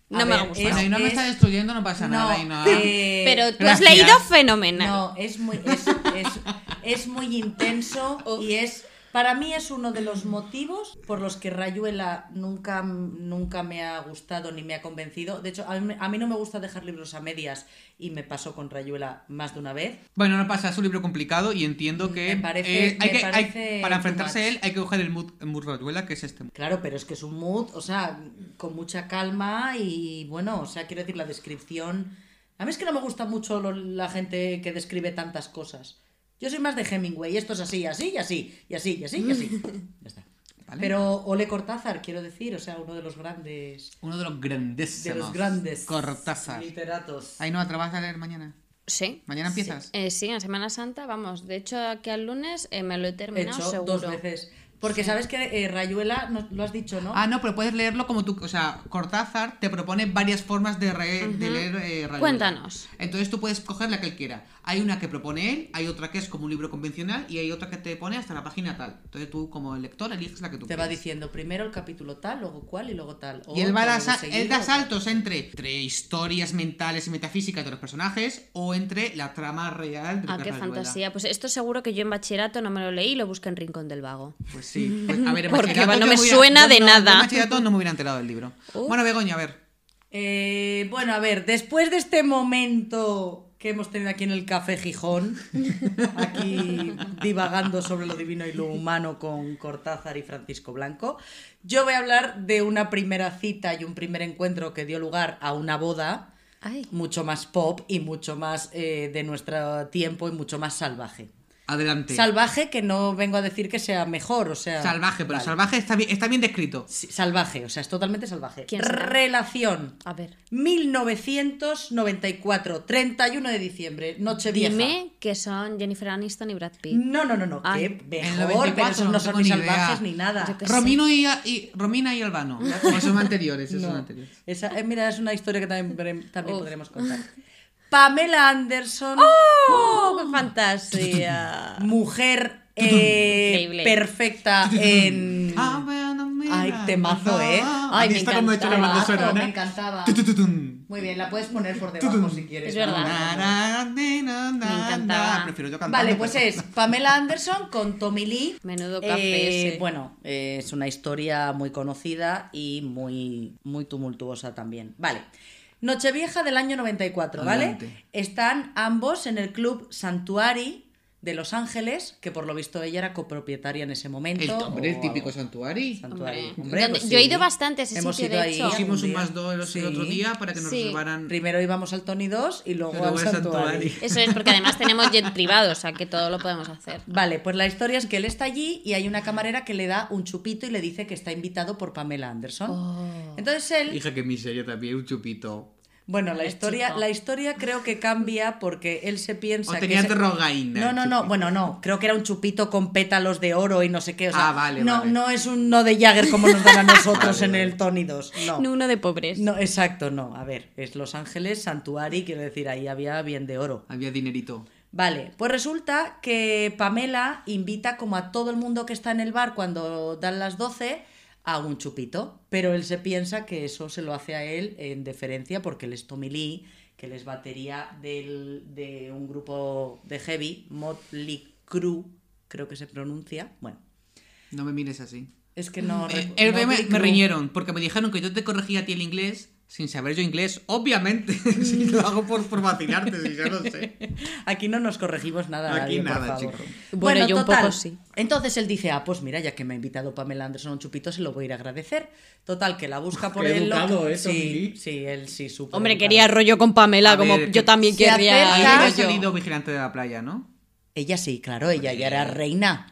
No A me ver, gusta. Bueno, es- Ainhoa me es- está destruyendo, no pasa nada, No, eh, Pero tú has leído fenomenal. No, es muy, es, es- es muy intenso y es. Para mí es uno de los motivos por los que Rayuela nunca, nunca me ha gustado ni me ha convencido. De hecho, a mí, a mí no me gusta dejar libros a medias y me pasó con Rayuela más de una vez. Bueno, no pasa, es un libro complicado y entiendo que, Me parece- eh, hay me que hay- parece para enfrentarse a él hay que coger el mood, el mood Rayuela, que es este. Claro, pero es que es un mood, o sea, con mucha calma y bueno, o sea, quiero decir, la descripción. A mí es que no me gusta mucho lo- la gente que describe tantas cosas. Yo soy más de Hemingway, esto es así, así y así, y así, y así, y así. Ya está. Vale. Pero Ole Cortázar, quiero decir, o sea, uno de los grandes. Uno de los grandes. De los grandes. Cortázar. Literatos. Ainhoa, ¿te vas a leer mañana? Sí. ¿Mañana empiezas? Eh, sí, en Semana Santa, vamos. De hecho, aquí al lunes eh, me lo he He terminado hecho seguro. dos veces. Porque sabes que eh, Rayuela, no- lo has dicho, ¿no? Ah, no, pero puedes leerlo como tú. O sea, Cortázar te propone varias formas de, re- de leer eh, Rayuela. Cuéntanos. Entonces tú puedes coger la que él quiera. Hay una que propone él, hay otra que es como un libro convencional y hay otra que te pone hasta la página tal. Entonces tú, como lector, eliges la que tú Te va diciendo primero el capítulo tal, luego cuál y luego tal. Y él, va a seguido, él da saltos entre, entre historias mentales y metafísicas de los personajes o entre la trama real de Ah, qué fantasía. Pues esto seguro que yo en bachillerato no me lo leí y lo busqué en Rincón del Vago. Pues sí. Pues, a ver, en Porque bachillerato no me hubiera- suena de no- nada. En bachillerato no me hubiera enterado del libro. Uf. Bueno, Begoña, a ver. Eh, bueno, a ver, después de este momento que hemos tenido aquí en el Café Gijón, aquí divagando sobre lo divino y lo humano con Cortázar y Francisco Blanco, yo voy a hablar de una primera cita y un primer encuentro que dio lugar a una boda Ay. mucho más pop y mucho más eh, de nuestro tiempo y mucho más salvaje. Adelante. Salvaje que no vengo a decir que sea mejor, o sea... Salvaje, pero Vale. salvaje está bien, está bien descrito. Sí, salvaje, o sea, es totalmente salvaje. Relación. A ver. 1994, 31 de diciembre, Nochevieja. Dime que son Jennifer Aniston y Brad Pitt. No, no, no, no, Ay. el mejor, 94 pero esos no, no son ni idea. salvajes ni nada. Qué. Romino y, y- Romina y Albano. Esos son anteriores, esos No. son anteriores. Esa, eh, mira, es una historia que también, también podremos contar. Pamela Anderson, ¡Oh, qué fantasía! mujer eh, Increíble. perfecta en... Ah, Ay, temazo, ¿eh? Ay, me encantaba. me encantaba. Tutututun. Muy bien, la puedes poner por debajo si quieres. Es verdad. Me encantaba. Prefiero yo cantando. Vale, pues es Pamela Anderson con Tommy Lee. Menudo café Eh, ese. Bueno, eh, es una historia muy conocida y muy, muy tumultuosa también. Vale. Nochevieja del año 94, ¿vale? Adelante. Están ambos en el club Santuari de Los Ángeles, que por lo visto ella era copropietaria en ese momento. El, hombre, el típico. Santuari. Hombre. Hombre, Donde- pues yo he sí. ido bastante a ese Hemos sitio, ido de ahí hecho. Hicimos un más dos el Sí. otro día para que nos Sí. reservaran. Primero íbamos al Tony 2 y luego al Santuari. Santuari. Eso es porque además tenemos jet privado, o sea que todo lo podemos hacer. Vale, pues la historia es que él está allí y hay una camarera que le da un chupito y le dice que está invitado por Pamela Anderson. Oh. Entonces él, Hija, que miseria también, un chupito. Bueno, la historia, la historia creo que cambia porque él se piensa O tenía. No, no, no, bueno, no, creo que era un chupito con pétalos de oro y no sé qué, o sea, Ah, vale, no, vale. no es un no de Jagger como nos dan a nosotros Vale, en vale. el Tony 2, no. No uno de pobres. No, exacto, no. A ver, es Los Ángeles, Santuari, quiero decir, ahí había bien de oro. Había dinerito. Vale, pues resulta que Pamela invita como a todo el mundo que está en el bar cuando dan las 12 a un chupito, pero él se piensa que eso se lo hace a él en deferencia porque él es Tommy Lee, que él es batería del- de un grupo de heavy, Motley Crue, creo que se pronuncia. Bueno, No me mires así. es que no... Eh, me, me riñeron porque me dijeron que yo te corregía a ti el inglés sin saber yo inglés. Obviamente, si lo hago por, por vacilarte, si ya lo sé. Aquí no nos corregimos nada, Aquí nadie, por nada, favor. chico. Bueno, yo un poco sí. Entonces él dice, ah, pues mira, ya que me ha invitado Pamela Anderson a un chupito, se lo voy a ir a agradecer. Total, que la busca por Qué él. educado, ¿eh, Tommy sí, sí, él sí, súper Hombre, educado. quería rollo con Pamela, A como ver, yo también se querría. acerca- Ahí ha yo- salido vigilante de la playa, ¿no? Ella sí, claro, ella ya era reina.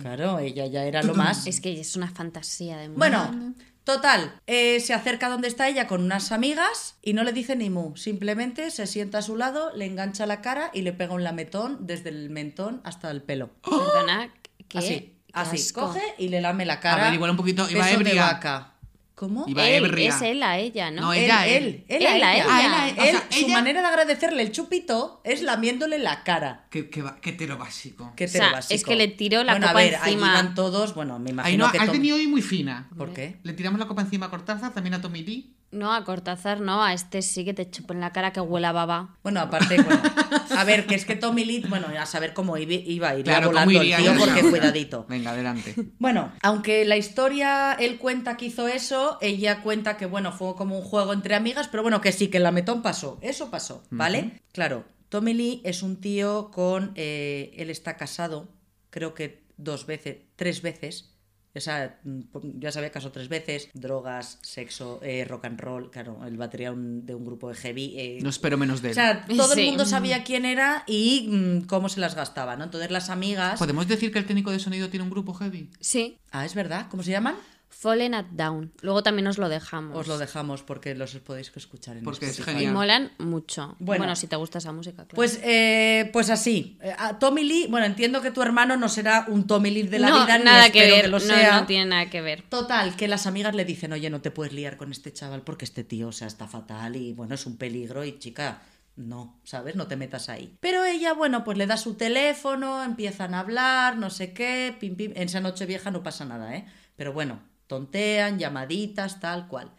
Claro, ella ya era lo más. Es que es una fantasía de mujer. Bueno, total, eh, se acerca donde está ella con unas amigas y no le dice ni mu. Simplemente se sienta a su lado, le engancha la cara y le pega un lametón desde el mentón hasta el pelo. Perdona, ¿qué? Así, Qué así. asco. Coge y le lame la cara. A ver, igual un poquito- iba de ebria. vaca. ¿Cómo? Iba Él, ebria. es él a ella, ¿no? No, Él, ella, él, él. él, a Él a ella. ella. Ah, él a- o Él, sea, su ella- manera de agradecerle el chupito es lamiéndole la cara. Qué, qué, va- qué hetero básico. Qué O sea, heterobásico. es que le tiró la bueno, copa a ver, encima. Ahí van todos, bueno, me imagino Ay, no, que has Tom- venido hoy muy fina. ¿Por qué? Le tiramos la copa encima a Cortázar, también a Tommy Lee. No, a Cortázar no, a este sí que te chupo en la cara que huele a baba. Bueno, aparte, bueno, a ver, que es que Tommy Lee, bueno, a saber cómo iba, iba iría Claro, volando ¿cómo el iría? tío, porque cuidadito. Venga, adelante. Bueno, aunque la historia, él cuenta que hizo eso, ella cuenta que, bueno, fue como un juego entre amigas, pero bueno, que sí, que el lametón pasó. Eso pasó, ¿vale? Claro, Tommy Lee es un tío con... eh, él está casado, creo que dos veces, tres veces. O sea, mm, ya se había casado tres veces. Drogas, sexo, eh, rock and roll. Claro, el batería un- de un grupo de heavy. eh, No espero menos de o él. sea, todo Sí. el mundo sabía quién era y mm, cómo se las gastaba, ¿no? Entonces las amigas... ¿Podemos decir que el técnico de sonido tiene un grupo heavy? Sí. Ah, es verdad. ¿Cómo se llaman? Fallen at Down. Luego también os lo dejamos. Os lo dejamos porque los podéis escuchar en Porque es Spotify. Y genial. molan mucho. Bueno. Bueno, si te gusta esa música, claro. Pues, eh, pues así. Eh, a Tommy Lee, bueno, entiendo que tu hermano no será un Tommy Lee de la no, vida, ni nada que espero ver. que lo no, sea. no tiene nada que ver. Total, que las amigas le dicen, oye, no te puedes liar con este chaval porque este tío, o sea, está fatal y bueno, es un peligro y chica, no, ¿sabes? No te metas ahí. Pero ella, bueno, pues le da su teléfono, empiezan a hablar, no sé qué, pim, pim. En esa noche vieja no pasa nada, ¿eh? Pero bueno, tontean, llamaditas, tal cual.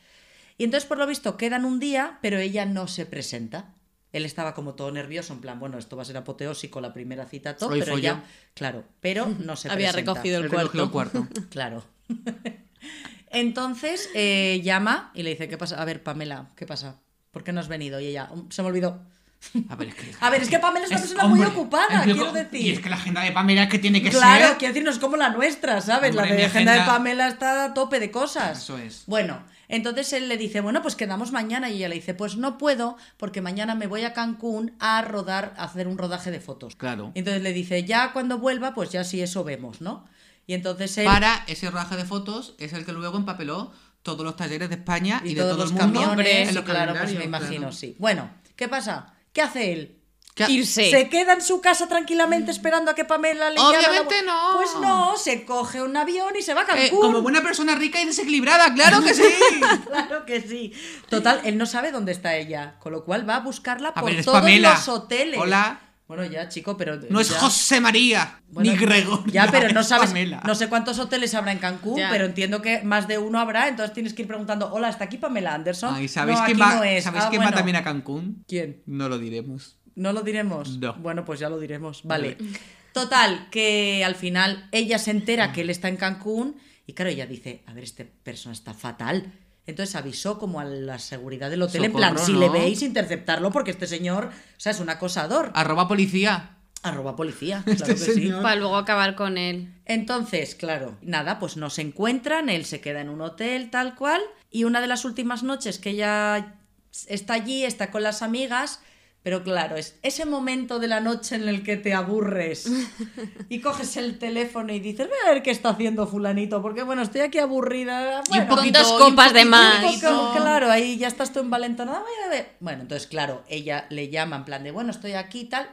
Y entonces, por lo visto, quedan un día, pero ella no se presenta. Él estaba como todo nervioso, en plan, bueno, esto va a ser apoteósico, la primera cita, todo, Hoy pero folló. ella, claro, pero no se Había presenta. recogido el recogido cuarto. el cuarto. Claro. Entonces eh, llama y le dice, ¿qué pasa? A ver, Pamela, ¿qué pasa? ¿Por qué no has venido? Y ella, "Um, se me olvidó. A ver, es que... A ver, es que Pamela es una Es- persona muy ocupada, quiero decir. Y es que la agenda de Pamela es que tiene que Claro, ser... quiero decir, no es como la nuestra, ¿sabes? Hombre, la de agenda de Pamela está a tope de cosas. Eso es. Bueno, entonces él le dice, bueno, pues quedamos mañana. Y ella le dice, pues no puedo, porque mañana me voy a Cancún a rodar, a hacer un rodaje de fotos. Claro. Entonces le dice, ya cuando vuelva, pues ya sí eso vemos, ¿no? Y entonces él... Para ese rodaje de fotos es el que luego empapeló todos los talleres de España y, y, de todos todo los el mundo camiones, en los y claro, pues me imagino, claro. sí. Bueno, ¿qué pasa? ¿Qué hace él? ¿Qué Irse. ¿Se queda en su casa tranquilamente esperando a que Pamela le Obviamente llame? no. Pues no, se coge un avión y se va a Eh, Cancún. como buena persona rica y desequilibrada, claro que sí. Claro que sí. Total, él no sabe dónde está ella, con lo cual va a buscarla A por ver, todos Pamela. los hoteles. Hola. Bueno, ya, chico, pero No es José María Bueno, ni Gregor. Ya, pero no sabes, Pamela. no sé cuántos hoteles habrá en Cancún, Ya. pero entiendo que más de uno habrá, entonces tienes que ir preguntando, hola, ¿está aquí Pamela Anderson? Ay, ¿Sabéis no, quién, va, no es. ¿sabéis Ah, quién va también a Cancún? ¿Quién? No lo diremos. ¿No lo diremos? No. Bueno, pues ya lo diremos. Vale. Total, que al final ella se entera que él está en Cancún y claro, ella dice, a ver, este persona está fatal. Entonces avisó como a la seguridad del hotel, en plan, si ¿no? le veis, interceptarlo porque este señor, o sea, es un acosador. Arroba policía. Arroba policía, Este claro que sí. Para luego acabar con él. Entonces, claro, nada, pues no se encuentran, él se queda en un hotel tal cual, y una de las últimas noches que ella está allí, está con las amigas, pero claro, es ese momento de la noche en el que te aburres y coges el teléfono y dices, voy a ver qué está haciendo fulanito, porque bueno, estoy aquí aburrida. Y un poquito- dos y copas de más. poco, claro, ahí ya estás tú envalentonada, voy a ver. Bueno, entonces, claro, ella le llama en plan de, bueno, estoy aquí y tal.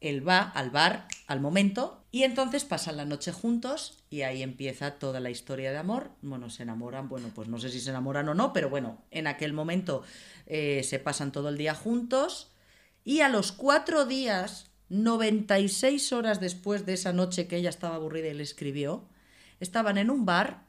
Él va al bar al momento y entonces pasan la noche juntos y ahí empieza toda la historia de amor. Bueno, se enamoran, bueno, pues no sé si se enamoran o no, pero bueno, en aquel momento eh, se pasan todo el día juntos y a los cuatro días, 96 horas después de esa noche que ella estaba aburrida y le escribió, estaban en un bar,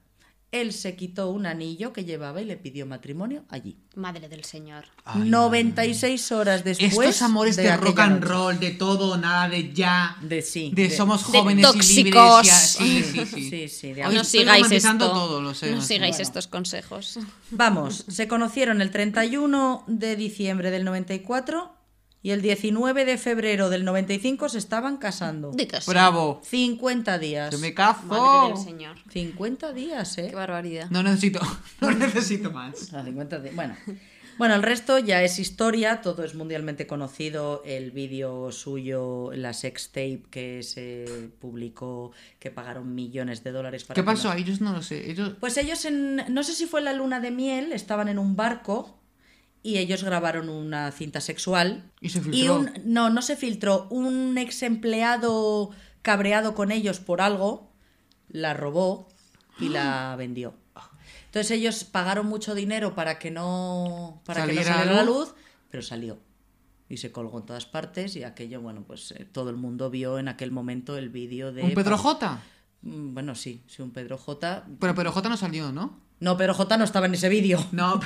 él se quitó un anillo que llevaba y le pidió matrimonio allí. Madre del señor. 96 horas después. Estos amores de, rock and noche. roll, de todo, nada, de ya. De sí. De, somos de jóvenes y tóxicos. libres. ya. Sí, sí, sí. Sí, sí, de Hoy no sigáis esto. todo, lo sé, no sigáis Bueno. estos consejos. Vamos, se conocieron el 31 de diciembre del 94 y el 19 de febrero del 95 se estaban casando. Sí. Bravo. 50 días. Se me Madre cazo. del señor. 50 días, ¿eh? Qué barbaridad. No necesito, no necesito más. Ah, 50 di- Bueno. Bueno, el resto ya es historia, todo es mundialmente conocido, el vídeo suyo, la sextape que se publicó, que pagaron millones de dólares para ¿Qué que pasó? no- ellos no lo sé. Ellos... Pues ellos en, no sé si fue la luna de miel, estaban en un barco y ellos grabaron una cinta sexual. Y se Y filtró. un, no, no se filtró. Un ex empleado cabreado con ellos por algo, la robó y la vendió. Entonces ellos pagaron mucho dinero para que no, para que no ¿Saliera a la luz? luz, pero salió. Y se colgó en todas partes y aquello, bueno, pues eh, todo el mundo vio en aquel momento el vídeo de... ¿Un Pedro J? Mm, Bueno, sí, sí, un Pedro J. Pero Pedro J no salió, ¿no? No, Pedro J no estaba en ese vídeo. No,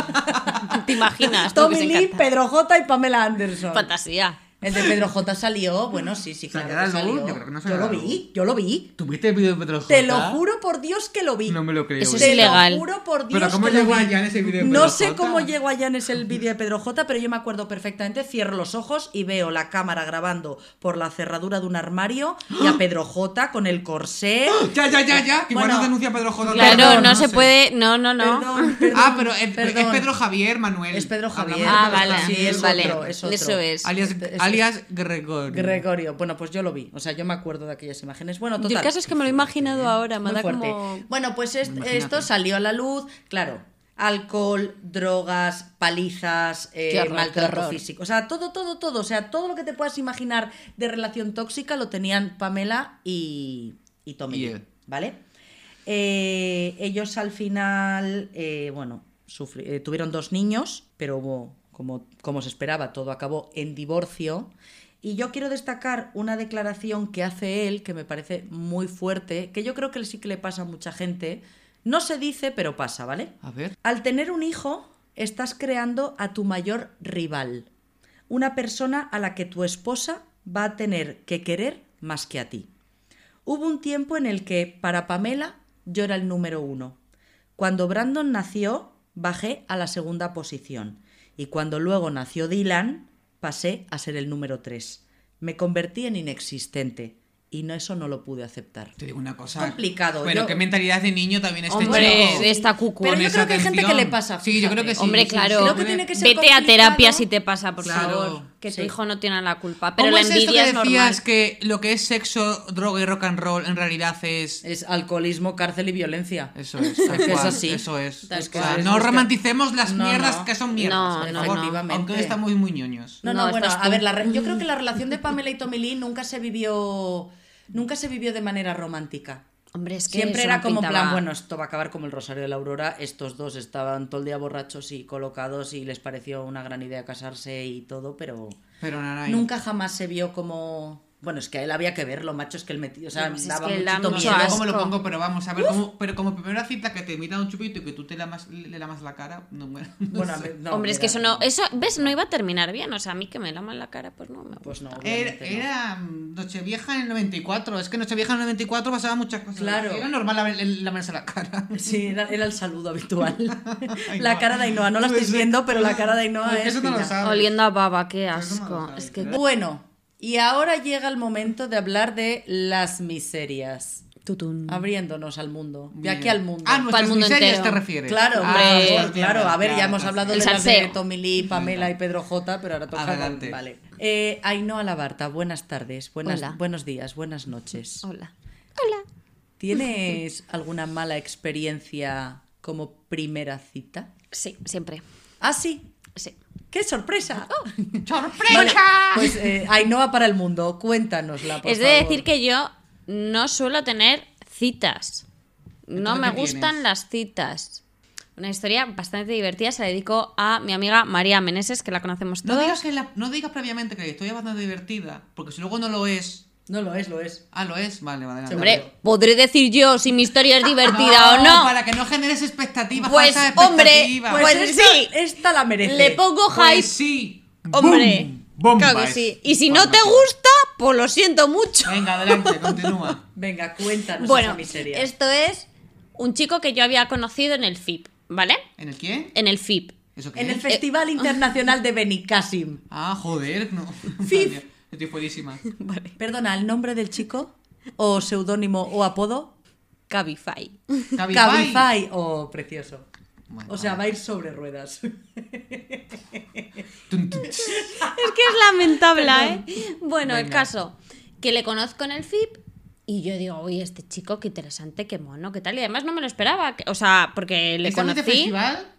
¿Te imaginas? Tommy Lee? Pedro J y Pamela Anderson. Fantasía. El de Pedro J salió, bueno, sí, sí, claro. ¿Salió a que salió. Yo creo que no Yo salió a lo vi, yo lo vi. ¿Tuviste el vídeo de Pedro J? Te lo juro por Dios que lo vi. No me lo creo. Eso es Te güey. ilegal. lo juro por Dios Pero ¿cómo que lo llegó vi. allá en ese vídeo de No Pedro sé J? cómo llegó allá en ese vídeo de Pedro J, pero yo me acuerdo perfectamente. Cierro los ojos y veo la cámara grabando por la cerradura de un armario y a Pedro J con el corsé. Ya, ya, ya, ya. Que igual Bueno, nos denuncia Pedro J. Claro, Perdón, no, no se sé. puede. No, no, no. Perdón, perdón, Ah, pero es, es. Pedro Javier Manuel. Es Pedro Javier. Ah, vale. Sí, es vale. otro, es otro. Eso es. Alias, Es- es- alias Gregorio. Gregorio. Bueno, pues yo lo vi. O sea, yo me acuerdo de aquellas imágenes. Bueno, Yo el caso es que me lo he imaginado ahora, me da como. Bueno, pues est- Imagínate. esto salió a la luz, claro. Alcohol, drogas, palizas, eh, horror, maltrato físico. O sea, todo, todo, todo. O sea, todo lo que te puedas imaginar de relación tóxica lo tenían Pamela y, y Tommy. Y Lee, él. ¿Vale? Eh, ellos al final, eh, bueno, sufri- eh, tuvieron dos niños, pero hubo, como, como se esperaba, todo acabó en divorcio. Y yo quiero destacar una declaración que hace él, que me parece muy fuerte, que yo creo que sí que le pasa a mucha gente. No se dice, pero pasa, ¿vale? A ver. Al tener un hijo, estás creando a tu mayor rival. Una persona a la que tu esposa va a tener que querer más que a ti. Hubo un tiempo en el que, para Pamela, yo era el número uno. Cuando Brandon nació, bajé a la segunda posición. Y cuando luego nació Dylan, pasé a ser el número tres. Me convertí en inexistente. Y no, eso no lo pude aceptar. Te digo una cosa. Complicado, Bueno, yo- qué mentalidad de niño también este Hombre, chico. de esta cucu. Pero yo creo que hay gente que le pasa. Sí, yo creo que fíjate. sí. Hombre, claro. Creo que tiene que ser Vete a terapia si te pasa, por Claro. favor. Que tu hijo no tiene la culpa. Pero ¿Cómo la es esto envidia que es normal. decías que lo que es sexo, droga y rock and roll en realidad es... Es alcoholismo, cárcel y violencia. Eso es, Es que así. Eso es. Es que O sea, es- no es que- romanticemos las No, mierdas no. que son mierdas, No, por no, favor. Efectivamente. Aunque hoy estamos muy ñoños. No, no, No, bueno, a ver, yo creo que la relación de Pamela y Tommy Lee nunca se vivió nunca se vivió de manera romántica. Hombre, es que Siempre era como pintaba. plan, bueno, esto va a acabar como el Rosario de la Aurora. Estos dos estaban todo el día borrachos y colocados y les pareció una gran idea casarse y todo, pero Pero nada, nunca jamás se vio como... Bueno, es que a él había que verlo, macho, es que él metió, o sea, Pues es daba que da muchito mucho miedo. cómo lo asco. pongo, pero vamos a ver, cómo, pero como primera cita que te invitan un chupito y que tú te lamas, le lamas la cara, no, me- no Bueno, a sé. ver, no, Hombre, es que eso no. Eso, ¿ves? No iba a terminar bien. O sea, a mí que me laman la cara, pues no me Pues no, Era, era mm, Nochevieja en el 94. Es que Nochevieja en el 94 pasaba muchas cosas. Claro. Era normal el- lamerse la cara. Sí, era, era el saludo habitual. La cara de Ainhoa, no la estáis Pues, viendo, pero la cara de Ainhoa es eso no lo sabes. Oliendo a baba, qué asco. sabes, Es que. Bueno, y ahora llega el momento de hablar de las miserias. Tutun. Abriéndonos al mundo. De aquí al mundo. Ah, nuestras mundo miserias entero. te refieres. Claro, Ah, hombre, claro. A ver, ya hemos claro. hablado de las de. Tommy Lee, Pamela y Pedro J, pero ahora toca. Adelante. Vale. Eh, Ainhoa Labarta, buenas tardes, buenas, Hola. buenos días, buenas noches. Hola. Hola. ¿Tienes alguna mala experiencia como primera cita? Sí, siempre. Ah, sí. Sí. ¡Qué sorpresa! ¡Sorpresa! Vale, pues eh, Ainhoa para el mundo, cuéntanosla, por es de favor. decir que yo no suelo tener citas. No me ¿qué gustan tienes? las citas. Una historia bastante divertida se la dedico a mi amiga María Meneses, que la conocemos No todos. digas, que la- no digas previamente que la historia es bastante divertida, porque si luego no lo es. No lo es, lo es. Ah, lo es. Vale, vale. Hombre, podré decir yo si mi historia es divertida o no. Para que no generes expectativas. Pues, hombre, pues esta, sí. Esta la merece. Le pongo hype. Pues sí. Hombre, Boom. claro que sí. Y si no te gusta, pues lo siento mucho. Venga, adelante, continúa. Venga, cuéntanos Bueno, esa miseria. esto es un chico que yo había conocido en el FIP, ¿vale? ¿En el quién? En el FIP. ¿Eso qué En el es? Festival Internacional de Benicassim. Ah, joder, no. Fif. Estoy fuerísima. Perdona, ¿el nombre del chico? ¿O seudónimo o apodo? Cabify. Cabify. Cabify. Oh, precioso. Bueno, O sea, vale. va a ir sobre ruedas. Tum, tum. Es que es lamentable, ¿eh? Bueno, el caso, que le conozco en el FIP y yo digo, oye, este chico, qué interesante, qué mono, qué tal. Y además no me lo esperaba. que- O sea, porque le ¿Estabais de conocí. festival?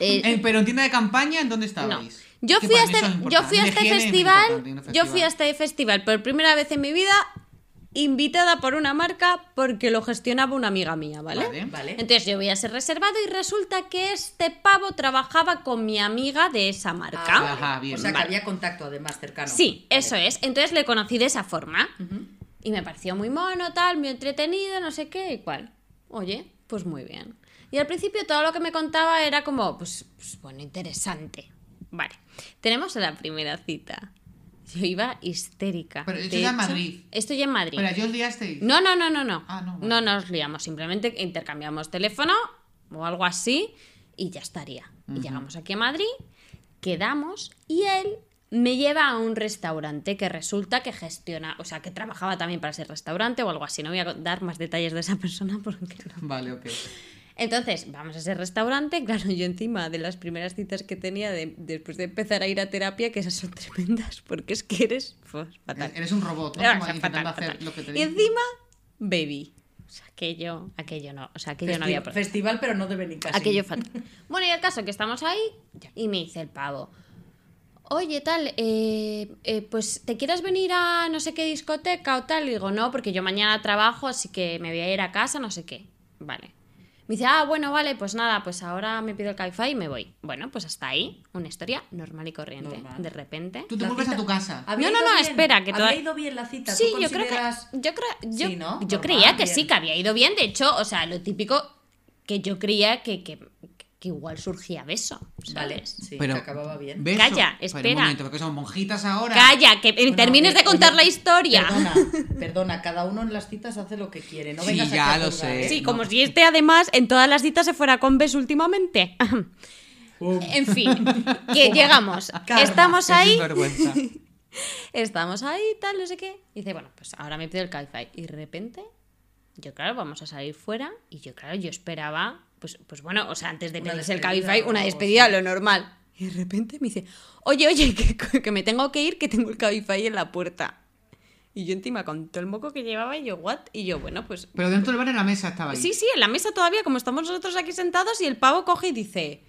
Eh, En- pero en tienda de campaña, ¿en dónde no. estabais? Yo fui, este, eso es yo fui a este festival, yo fui a este festival por primera vez en mi vida invitada por una marca porque lo gestionaba una amiga mía, ¿vale? Vale. Vale. Entonces yo voy a ser reservado y resulta que este pavo trabajaba con mi amiga de esa marca. Ah, Ajá, bien. O sea, que Vale. había contacto además cercano. Sí, Vale. eso es. Entonces le conocí de esa forma. Y me pareció muy mono, tal, muy entretenido, no sé qué y cual. Oye, pues muy bien. Y al principio todo lo que me contaba era como, pues, pues, bueno, interesante. Vale. Tenemos la primera cita. Yo iba histérica. Pero esto ya en Madrid. Esto ya en Madrid. Pero yo os liasteis. No, no, no, no, no. Ah, no, vale. No nos liamos, simplemente intercambiamos teléfono o algo así y ya estaría. Y llegamos aquí a Madrid, quedamos y él me lleva a un restaurante que resulta que gestiona, o sea, que trabajaba también para ese restaurante o algo así. No voy a dar más detalles de esa persona porque no. Vale, ok. Entonces, vamos a ese restaurante, claro, yo encima de las primeras citas que tenía de- después de empezar a ir a terapia, que esas son tremendas, porque es que eres pues, fatal. Eres un robot, ¿no? Como intentando fatal, hacer fatal. lo que te Y encima, baby. O sea, aquello, aquello no, o sea, aquello no había problema. Festival, pero no debe ni casi. Aquello fatal. Bueno, y el caso que estamos ahí y me dice el pavo. Oye, tal, eh, eh, pues ¿te quieres venir a no sé qué discoteca o tal? Y digo, no, porque yo mañana trabajo, así que me voy a ir a casa, no sé qué. Vale. Me dice, ah, bueno, vale, pues nada, pues ahora me pido el Cabify y me voy. Bueno, pues hasta ahí, una historia normal y corriente. Normal. De repente. Tú te vuelves a tu casa. ¿Había No, no, no, bien? espera, que ¿Había toda- ido bien la cita? Sí, ¿Tú yo creo que. Yo creo, yo, Sí, ¿no? yo Normal, creía que bien. sí, que había ido bien. De hecho, o sea, lo típico que yo creía que, que, que igual surgía beso. Vale, ¿sabes? sí, pero que acababa bien. beso. Calla, Pero un espera. momento, porque son monjitas ahora. Calla, que Bueno, termines eh, de contar oye, la historia. Perdona, perdona, cada uno en las citas hace lo que quiere. No Sí, vengas aquí ya a lo sé. ¿eh? Sí, no. como si este además en todas las citas se fuera con beso últimamente. en fin, que llegamos. Karma. Estamos ahí. Estamos ahí, tal, no sé qué. Y dice, bueno, pues ahora me pido el Cabify. Y de repente, yo, claro, vamos a salir fuera. Y yo, claro, yo esperaba, pues, pues bueno, o sea, antes de pedirse el Cabify, una despedida, lo normal. Y de repente me dice, oye, oye, que, que me tengo que ir, que tengo el Cabify en la puerta. Y yo encima con todo el moco que llevaba, y yo, ¿what? Y yo, bueno, pues Pero dentro del bar en la mesa estaba ahí. Sí, sí, en la mesa todavía, como estamos nosotros aquí sentados, y el pavo coge y dice: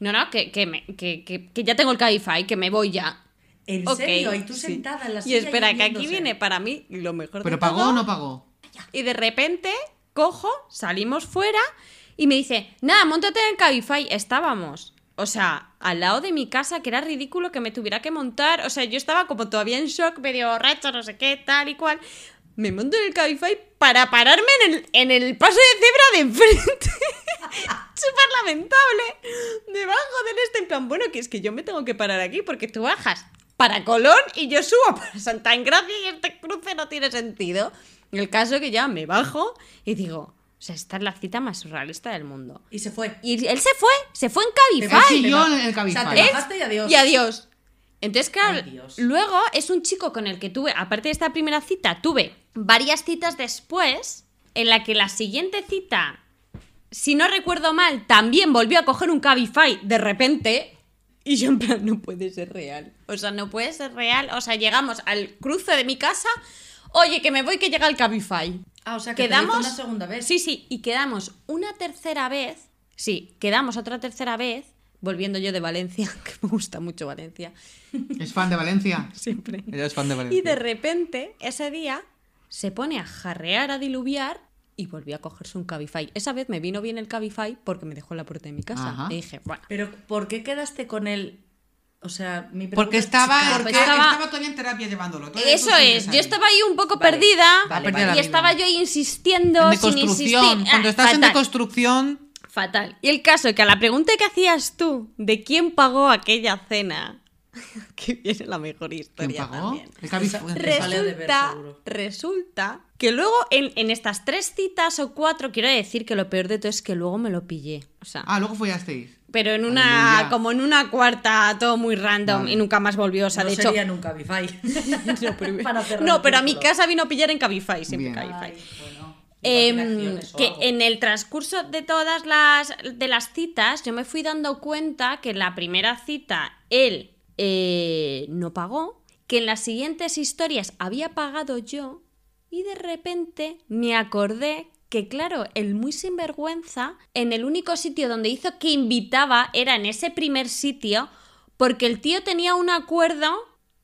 No, no, que, que, me- que, que- que ya tengo el Cabify, que me voy ya. ¿En Ok, serio? Y tú sí. sentada en la Y silla espera, que aquí viene para mí lo mejor ¿Pero de pagó todo. o no pagó? Y de repente cojo, salimos fuera y me dice, nada, montate en el Cabify. Estábamos, o sea, al lado de mi casa, que era ridículo que me tuviera que montar. O sea, yo estaba como todavía en shock, medio borracho, no sé qué, tal y cual. Me monto en el Cabify para pararme en el, en el paso de cebra de enfrente. Súper lamentable. Debajo del este, plan, bueno, que es que yo me tengo que parar aquí porque tú bajas para Colón y yo subo para Santa Engracia y este cruce no tiene sentido. El caso que ya me bajo y digo, o sea, esta es la cita más surrealista del mundo. Y se fue. Y él se fue, se fue en Te Cabify. Ba- en el O sea, Cabify. te bajaste y adiós. Y adiós. Entonces, claro, Ay, luego es un chico con el que tuve, aparte de esta primera cita, tuve varias citas después, en la que la siguiente cita, si no recuerdo mal, también volvió a coger un Cabify de repente. Y yo en plan, no puede ser real. O sea, no puede ser real. O sea, llegamos al cruce de mi casa. Oye, que me voy, que llega el Cabify. Ah, o sea, que quedamos una segunda vez. Sí, sí, y quedamos una tercera vez. Sí, quedamos otra tercera vez, volviendo yo de Valencia, que me gusta mucho Valencia. ¿Es fan de Valencia? Siempre. Ella es fan de Valencia. Y de repente, ese día, se pone a jarrear, a diluviar y volvió a cogerse un Cabify. Esa vez me vino bien el Cabify porque me dejó en la puerta de mi casa. Ajá. Y dije, bueno, Pero, ¿por qué quedaste con él? O sea, mi pregunta Porque es, estaba, chica, Porque ah, estaba- estaba todavía en terapia llevándolo. todavía eso es. ahí. Yo estaba ahí un poco Vale, perdida vale, vale. y estaba yo insistiendo En sin insistir. Cuando Ah, estás en fatal. deconstrucción, Fatal. Y el caso es que a la pregunta que hacías tú de quién pagó aquella cena, que viene la mejor ¿quién historia pagó? también. Resulta, resulta que luego en, en estas tres citas o cuatro, quiero decir que lo peor de todo es que luego me lo pillé. O sea, Ah, luego follasteis. Pero en una, aleluya. como en una cuarta, todo muy random Vale. y nunca más volvió. O sea, no de hecho, sería nunca Cabify. no, pero, no, pero a mi casa vino a pillar en Cabify, siempre Bien. Cabify. Ay, bueno, Em, que en el transcurso de todas las de las citas yo me fui dando cuenta que en la primera cita él eh, no pagó, que en las siguientes historias había pagado yo y de repente me acordé que claro, el muy sinvergüenza en el único sitio donde hizo que invitaba era en ese primer sitio porque el tío tenía un acuerdo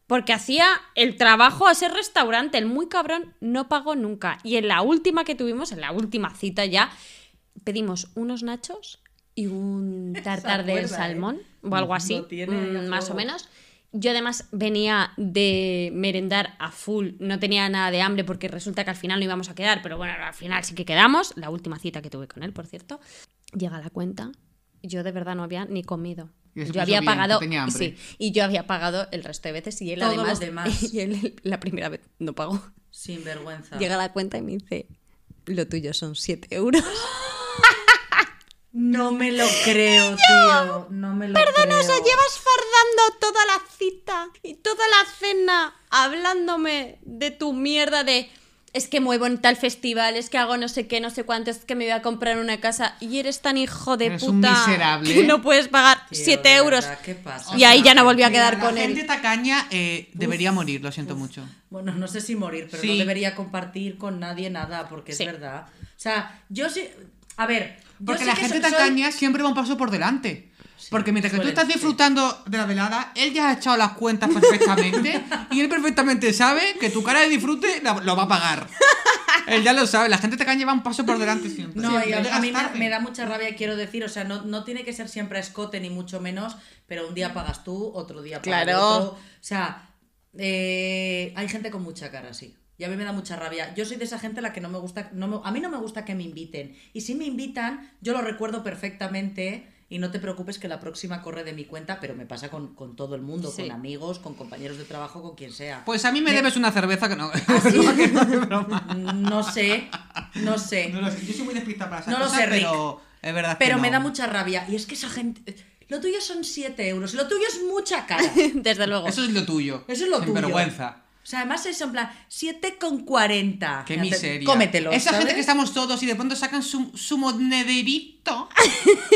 Porque hacía el trabajo a ese restaurante. El muy cabrón no pagó nunca. Y en la última que tuvimos, en la última cita ya, pedimos unos nachos y un tartar de ¿eh? salmón o algo así, tiene mm, más o menos. Yo además venía de merendar a full, no tenía nada de hambre porque resulta que al final no íbamos a quedar, pero bueno, al final sí que quedamos, la última cita que tuve con él, por cierto. Llega la cuenta, yo de verdad no había ni comido. Yo había bien, pagado, tenía hambre. sí, y yo había pagado el resto de veces y él además, lo demás. y él la primera vez no pagó. Sin vergüenza. Llega la cuenta y me dice, lo tuyo son 7 euros. No me lo creo, tío. No me lo Perdona, o sea, creo. llevas fardando toda la cita y toda la cena hablándome de tu mierda de es que muevo en tal festival, es que hago no sé qué, no sé cuánto, es que me voy a comprar una casa y eres tan hijo de Eres puta un miserable. que no puedes pagar Tío, 7 de euros. ¿Qué pasa? Y ahí ya no volví a Mira, quedar con La él. gente tacaña eh, debería morir, lo siento mucho. Bueno, no sé si morir, pero Sí. no debería compartir con nadie nada, porque Sí. es verdad. O sea, yo sí. A ver. Porque la gente so- soy- tacaña siempre va un paso por delante. Porque mientras que tú estás sí. disfrutando de la velada, él ya ha echado las cuentas perfectamente y él perfectamente sabe que tu cara de disfrute lo va a pagar. él ya lo sabe, la gente tacaña va un paso por delante siempre. No, Siempre, y a, a mí me, da mucha rabia, quiero decir, o sea, no, no tiene que ser siempre a escote, ni mucho menos, pero un día pagas tú, otro día pagas Claro. otro. O sea, eh, hay gente con mucha cara, sí. Y a mí me da mucha rabia. Yo soy de esa gente a la que no me gusta, no me- a mí no me gusta que me inviten. Y si me invitan, yo lo recuerdo perfectamente. Y no te preocupes que la próxima corre de mi cuenta, pero me pasa con, con todo el mundo, Sí. con amigos, con compañeros de trabajo, con quien sea. Pues a mí me debes una cerveza que no. ¿Ah, no sé, no sé. No lo sé, Yo soy muy despistado para esas No lo sé, Rick. pero es verdad que Pero me da mucha rabia. Y es que esa gente. Lo tuyo son 7 euros. Lo tuyo es mucha cara. Desde luego. Eso es lo tuyo. Eso es lo Sin tuyo. vergüenza. O sea, además es en plan 7 con 40. Qué miseria. Cómetelo. Esa ¿sabes? gente que estamos todos y de pronto sacan su, su monederito.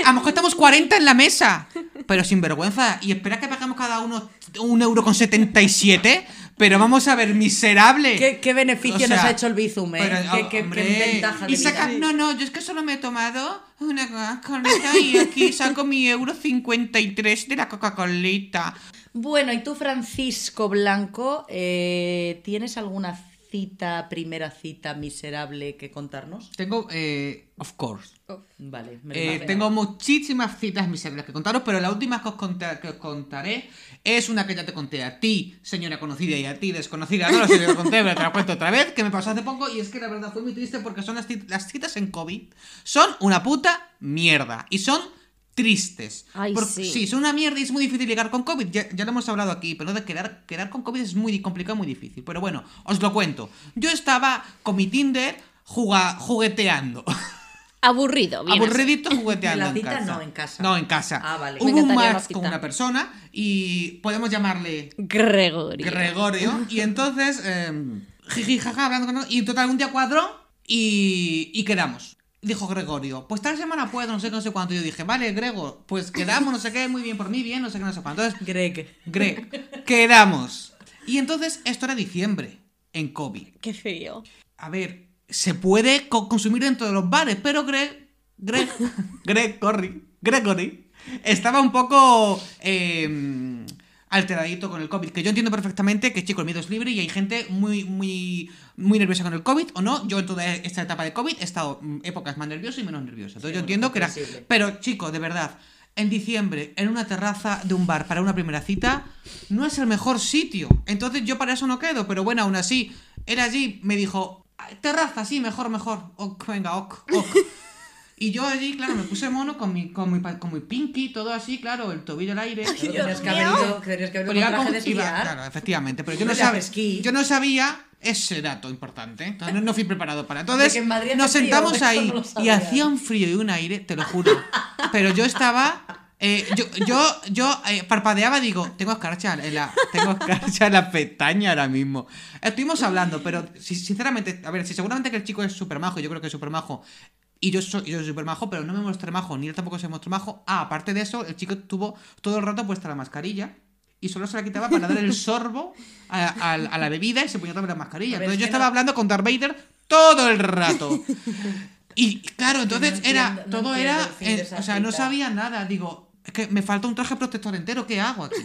A lo mejor estamos 40 en la mesa. Pero sin vergüenza. Y espera que pagamos cada uno un euro con 77. Pero vamos a ver, miserable. ¿Qué, qué beneficio O sea, nos ha hecho el Bizum, eh? pero, ¿Qué, qué- qué ventaja de y saca, vida? No, no, yo es que solo me he tomado una Coca-Colita y aquí saco mi euro 53 de la Coca-Colita. Bueno, y tú, Francisco Blanco, eh, ¿tienes alguna cita, primera cita miserable que contarnos? Tengo, eh, of course. Vale, me lo Eh, tengo muchísimas citas miserables que contaros, pero la última que os, que os contaré es una que ya te conté a ti, señora conocida, y a ti, desconocida. No lo sé te lo conté, pero te la cuento otra vez, que me pasó hace poco, y es que la verdad fue muy triste porque son las citas en COVID. Son una puta mierda. Y son tristes. Ay, Por- sí. son una mierda y es muy difícil llegar con COVID. Ya, ya lo hemos hablado aquí, pero de quedar, quedar con COVID es muy complicado, muy difícil. Pero bueno, os lo cuento. Yo estaba con mi Tinder juga- jugueteando. Aburrido, bien. así. Aburridito jugueteando ¿En la cita? casa. No, en casa. No, en casa. Ah, vale. Hubo un match con una persona y podemos llamarle Gregorio. Gregorio. y entonces, eh, jiji, jaja, hablando con. Y en total, un día cuadro y, y quedamos. Dijo Gregorio, pues tal semana puedo, no sé qué, no sé cuánto. Yo dije, vale, Grego, pues quedamos, no sé qué, muy bien por mí, bien, no sé qué, no sé cuánto. Entonces, Greg. Greg, quedamos. Y entonces, esto era diciembre, en COVID. Qué feo. A ver, se puede co- consumir dentro de los bares, pero Greg, Greg, Greg, Corry, Gregory, estaba un poco eh, alteradito con el COVID. Que yo entiendo perfectamente que, chico, el miedo es libre y hay gente muy, muy, muy nerviosa con el COVID, o no. Yo en toda esta etapa de COVID he estado épocas más nerviosas y menos nerviosas. Entonces Sí, yo entiendo que era. Pero, chico, de verdad. En diciembre, en una terraza de un bar para una primera cita, no es el mejor sitio. Entonces yo para eso no quedo, pero bueno, aún así, era allí, me dijo, terraza, sí, mejor, mejor. Ok, venga, ok, ok. Y yo allí, claro, me puse mono con mi, con mi, con mi pinky, todo así, claro, el tobillo al aire. Tenías que haber ido, tenías que haber ido con traje de iba- claro, efectivamente, pero yo no, sabía, yo no sabía ese dato importante. Entonces, no, no fui preparado para. Entonces, nos sentamos ahí no y hacía un frío y un aire, te lo juro. Pero yo estaba. eh, yo yo, yo eh, parpadeaba, digo, tengo escarcha en la, tengo escarcha en la pestaña ahora mismo. Estuvimos hablando, pero si- sinceramente, a ver, si seguramente que el chico es súper majo, yo creo que es súper majo. Y yo soy, yo soy súper majo, pero no me muestre majo, ni él tampoco se muestra majo. Ah, aparte de eso, el chico tuvo todo el rato puesta la mascarilla y solo se la quitaba para dar el sorbo a, a- a la bebida y se ponía vez la mascarilla. Entonces es yo estaba hablando con Darth Vader todo el rato. Y claro, entonces no era, entiendo- todo era, o sea, no sabía nada. Digo, es que me falta un traje protector entero, ¿qué hago aquí?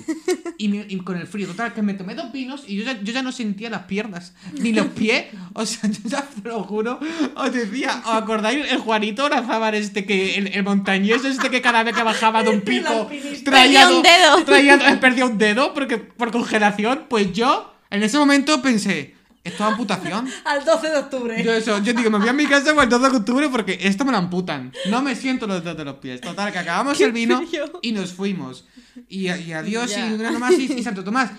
Y, me- y con el frío, total, que me tomé dos vinos y yo ya, yo ya no sentía las piernas, ni los pies. O sea, yo ya te lo juro, os decía, ¿os acordáis el Juanito Orazábal este que, el, el montañés este que cada vez que bajaba de un pico traía un do- dedo. traía- perdía un dedo porque, por congelación? Pues yo, en ese momento pensé, ¿esto es amputación? Al 12 de octubre. Yo eso, yo digo, me voy a mi casa el 12 de octubre porque esto me lo amputan. No me siento los dedos de los pies. Total, que acabamos el vino y nos fuimos. Y, y adiós Ya. y un grano más y, y Santo Tomás.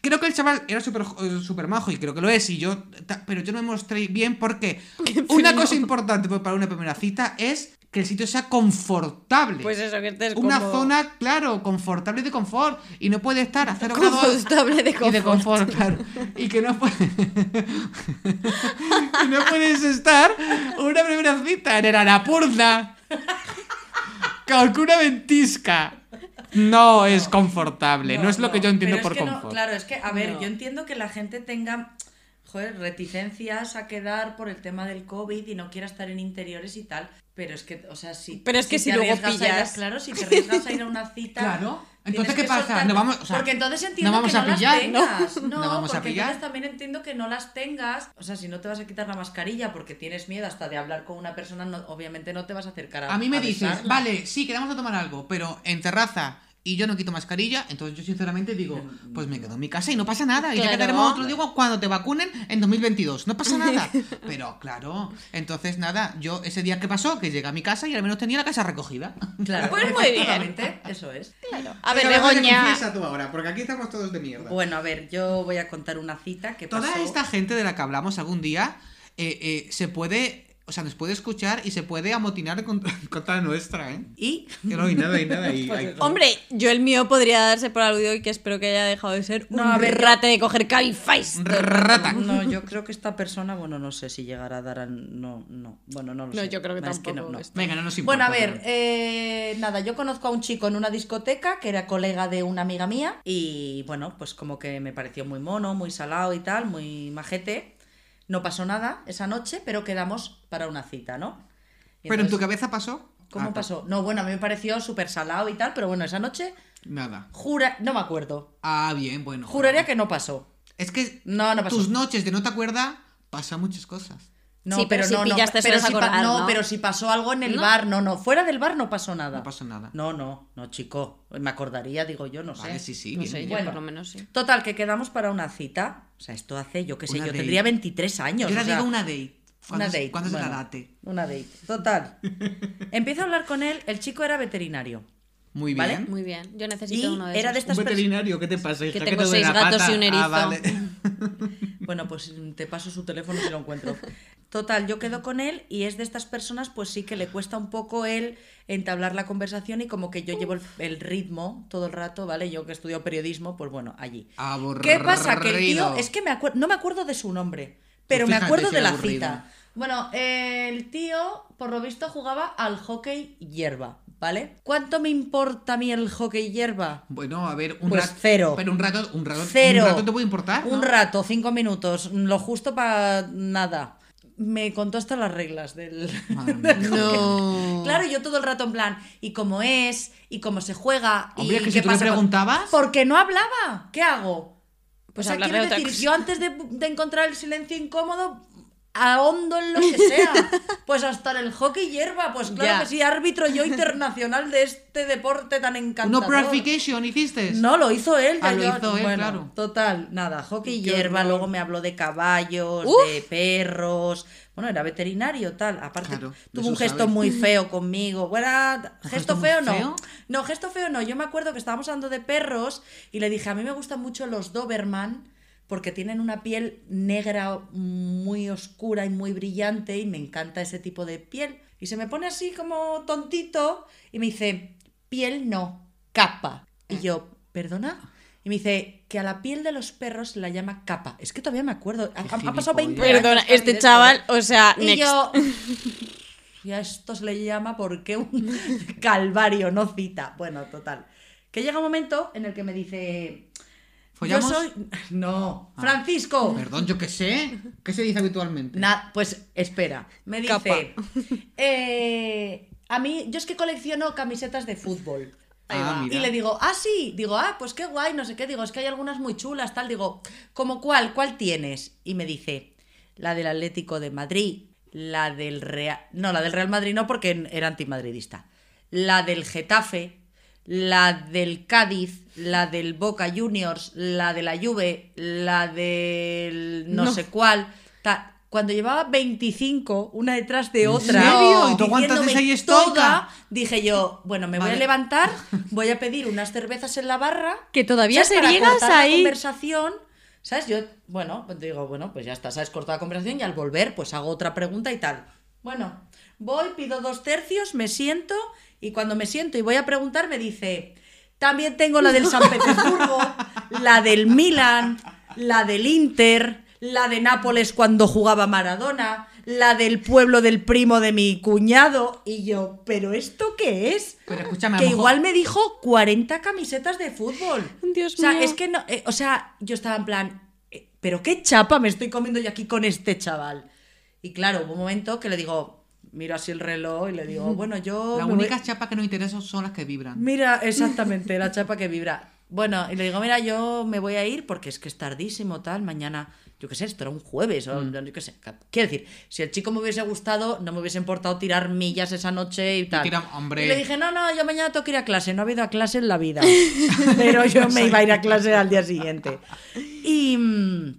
Creo que el chaval era súper eh, súper majo y creo que lo es. Y yo, pero yo no me mostré bien porque una cosa importante para una primera cita es que el sitio sea confortable. Pues eso, que estés Una como- zona, claro, confortable de confort. Y no puede estar a cero grados. Confortable de Y de confort, claro. Y que no puede. y no puedes estar una primera cita en el Arapurna. Con una ventisca. No es confortable. No, es lo que yo entiendo pero por es que no- confort. claro, es que, a ver, No. yo entiendo que la gente tenga, joder, reticencias a quedar por el tema del COVID y no quiera estar en interiores y tal. Pero es que, o sea, si. Pero es que si te luego arriesgas a ir a- pillas- claro, si te arriesgas a ir a una cita. Claro. Entonces, ¿qué pasa? soltar- No vamos- o sea, porque entonces entiendo no vamos que a no pillar, las tengas. ¿no? No, No vamos a porque pillar. entonces también entiendo que no las tengas. O sea, si no te vas a quitar la mascarilla porque tienes miedo hasta de hablar con una persona, no- obviamente no te vas a acercar a A mí me a dices, besarla. vale, sí, quedamos a tomar algo, pero en terraza y yo no quito mascarilla, entonces yo sinceramente digo, pues me quedo en mi casa y no pasa nada. Y ya Claro. quedaremos otro día cuando te vacunen en 2022. No pasa nada. Pero claro, entonces nada, yo ese día que pasó, que llegué a mi casa y al menos tenía la casa recogida. Claro, Pues muy bien. Eso es. A ver, Begoña. tú ahora, porque aquí estamos todos de mierda. Bueno, a ver, yo voy a contar una cita que pasó. Toda esta gente de la que hablamos algún día eh, eh, se puede, o sea, nos puede escuchar y se puede amotinar contra, contra la nuestra, ¿eh? Y Que no hay nada, hay nada. Y, hay- Hombre, yo el mío podría darse por aludido y que espero que haya dejado de ser No, un a ver, rate de coger Cabify. Rata. no, yo creo que esta persona, bueno, no sé si llegará a dar a... No, no, bueno, no lo No, sé. yo creo que tampoco. no, no. Venga, no nos importa. Bueno, a ver, eh, nada, yo conozco a un chico en una discoteca que era colega de una amiga mía y bueno, pues como que me pareció muy mono, muy salado y tal, muy majete. No pasó nada esa noche, pero quedamos para una cita, ¿no? Y Pero en tu cabeza pasó. ¿Cómo Ah, pasó? No, bueno, a mí me pareció súper salado y tal, pero bueno, esa noche Nada. jura... No me acuerdo. Ah, bien, bueno. Juraría que no pasó. Es que No, no pasó. tus noches de no te acuerdas pasan muchas cosas. No, Sí, pero si no, no, pero si acordar, no, ¿no? pero si pasó algo en el ¿No? bar, no, no, fuera del bar no pasó nada. No pasó nada. No, no, no, chico, me acordaría, digo yo, no sé. Vale, sí, sí. No bien, sé, bien. yo Bueno. por lo menos sí. Total, que quedamos para una cita. O sea, esto hace, yo qué sé, Una yo date. tendría 23 años. Yo o ahora sea, digo una date. una ¿Cuándo es- date. ¿Cuándo es bueno, la date? Una date. Total. Empiezo a hablar con él, el chico era veterinario. Muy ¿Vale? bien. Muy bien, yo Y necesito uno de era de esos. estas personas. ¿qué te pasa? hija? Que ¿Qué tengo te seis gatos pata? y un Ah, erizo. vale. Bueno, pues te paso su teléfono si lo encuentro. Total, yo quedo con él y es de estas personas, pues sí que le cuesta un poco él entablar la conversación y como que yo llevo el, el ritmo todo el rato, ¿vale? Yo que estudio periodismo, pues bueno, allí. ¿Qué pasa? Que el tío, Aburrido. es que me no me acuerdo de su nombre, pero Pues me fíjate acuerdo de la aburrido. cita. Bueno, eh, el tío, por lo visto, jugaba al hockey hierba, ¿vale? ¿Cuánto me importa a mí el hockey hierba? Bueno, a ver, un Pues rato. cero. Pero un rato, un rato, Cero. un rato te puede importar. Un rato, cinco minutos, lo justo para nada. Me contó hasta las reglas del... No. Claro, yo todo el rato en plan, ¿y cómo es? ¿Y cómo se juega? Hombre, ¿Y que qué si tú pasa preguntabas- Porque no hablaba. ¿Qué hago? Pues o sea, hablarle quiero decir, yo antes de, de encontrar el silencio incómodo, ahondo en lo que sea. Pues hasta en el hockey hierba, pues claro que sí, árbitro yo internacional de este deporte tan encantador. ¿Una purification hiciste? No, lo hizo él. Ah, lo yo- hizo él, bueno, claro. Total, nada, hockey hierba, luego me habló de caballos, Uf. de perros. Bueno, era veterinario, tal. Aparte, Claro, tuvo un gesto muy feo conmigo. Bueno, ¿Un gesto gesto feo no. feo? No, gesto feo no. Yo me acuerdo que estábamos hablando de perros y le dije, a mí me gustan mucho los Doberman porque tienen una piel negra muy oscura y muy brillante y me encanta ese tipo de piel. Y se me pone así como tontito y me dice, piel no, capa. Y yo, ¿perdona? Y me dice que a la piel de los perros se la llama capa. Es que todavía me acuerdo. Ha, pasado 20 gilipollas. años. Perdona, este esto, chaval, ¿eh? o sea, Y next. yo. Y a esto se le llama porque un calvario, no cita. Bueno, total. Que llega un momento en el que me dice. ¿Follamos? Yo soy. No, Ah. Francisco. Perdón, yo qué sé. ¿Qué se dice habitualmente? Na- pues espera, me dice. Capa. eh, a mí, yo es que colecciono camisetas de fútbol. Ahí Ah, va. mira. Y le digo, ah, sí. Digo, ah, pues qué guay, no sé qué. Digo, es que hay algunas muy chulas, tal. Digo, ¿como cuál? ¿Cuál tienes? Y me dice, la del Atlético de Madrid, la del Real... No, la del Real Madrid no, porque era antimadridista. La del Getafe, la del Cádiz, la del Boca Juniors, la de la Juve, la del no, No. sé cuál. ta- Cuando llevaba 25, una detrás de otra, serio? ¿Y tú toda, dije yo, bueno, me voy a levantar, voy a pedir unas cervezas en la barra. Que todavía. Para seguías cortar la ahí. conversación. ¿Sabes? Yo, bueno, pues digo, bueno, pues ya está, ¿sabes? Cortado la conversación y al volver, pues hago otra pregunta y tal. Bueno, voy, pido dos tercios, me siento y cuando me siento y voy a preguntar me dice, también tengo la del San Petersburgo, la del Milan, la del Inter, la de Nápoles cuando jugaba Maradona, la del pueblo del primo de mi cuñado y yo, ¿pero esto qué es? Pero escúchame, que mejor- igual me dijo 40 camisetas de fútbol. Dios o sea, mío. es que no, eh, o sea, yo estaba en plan, eh, pero qué chapa me estoy comiendo yo aquí con este chaval. Y claro, hubo un momento que le digo, miro así el reloj y le digo, bueno, yo Las me voy- únicas chapas que nos interesan son las que vibran. Mira, exactamente, la chapa que vibra. Bueno, y le digo, mira, yo me voy a ir porque es que es tardísimo, tal, mañana, yo qué sé, esto era un jueves, o yo qué sé. Quiero decir, si el chico me hubiese gustado, no me hubiese importado tirar millas esa noche y tal. tira- hombre. Y le dije, no, no, yo mañana tengo que ir a clase, no he ido a clase en la vida. Pero yo me iba a ir a clase al día siguiente. Y, mm,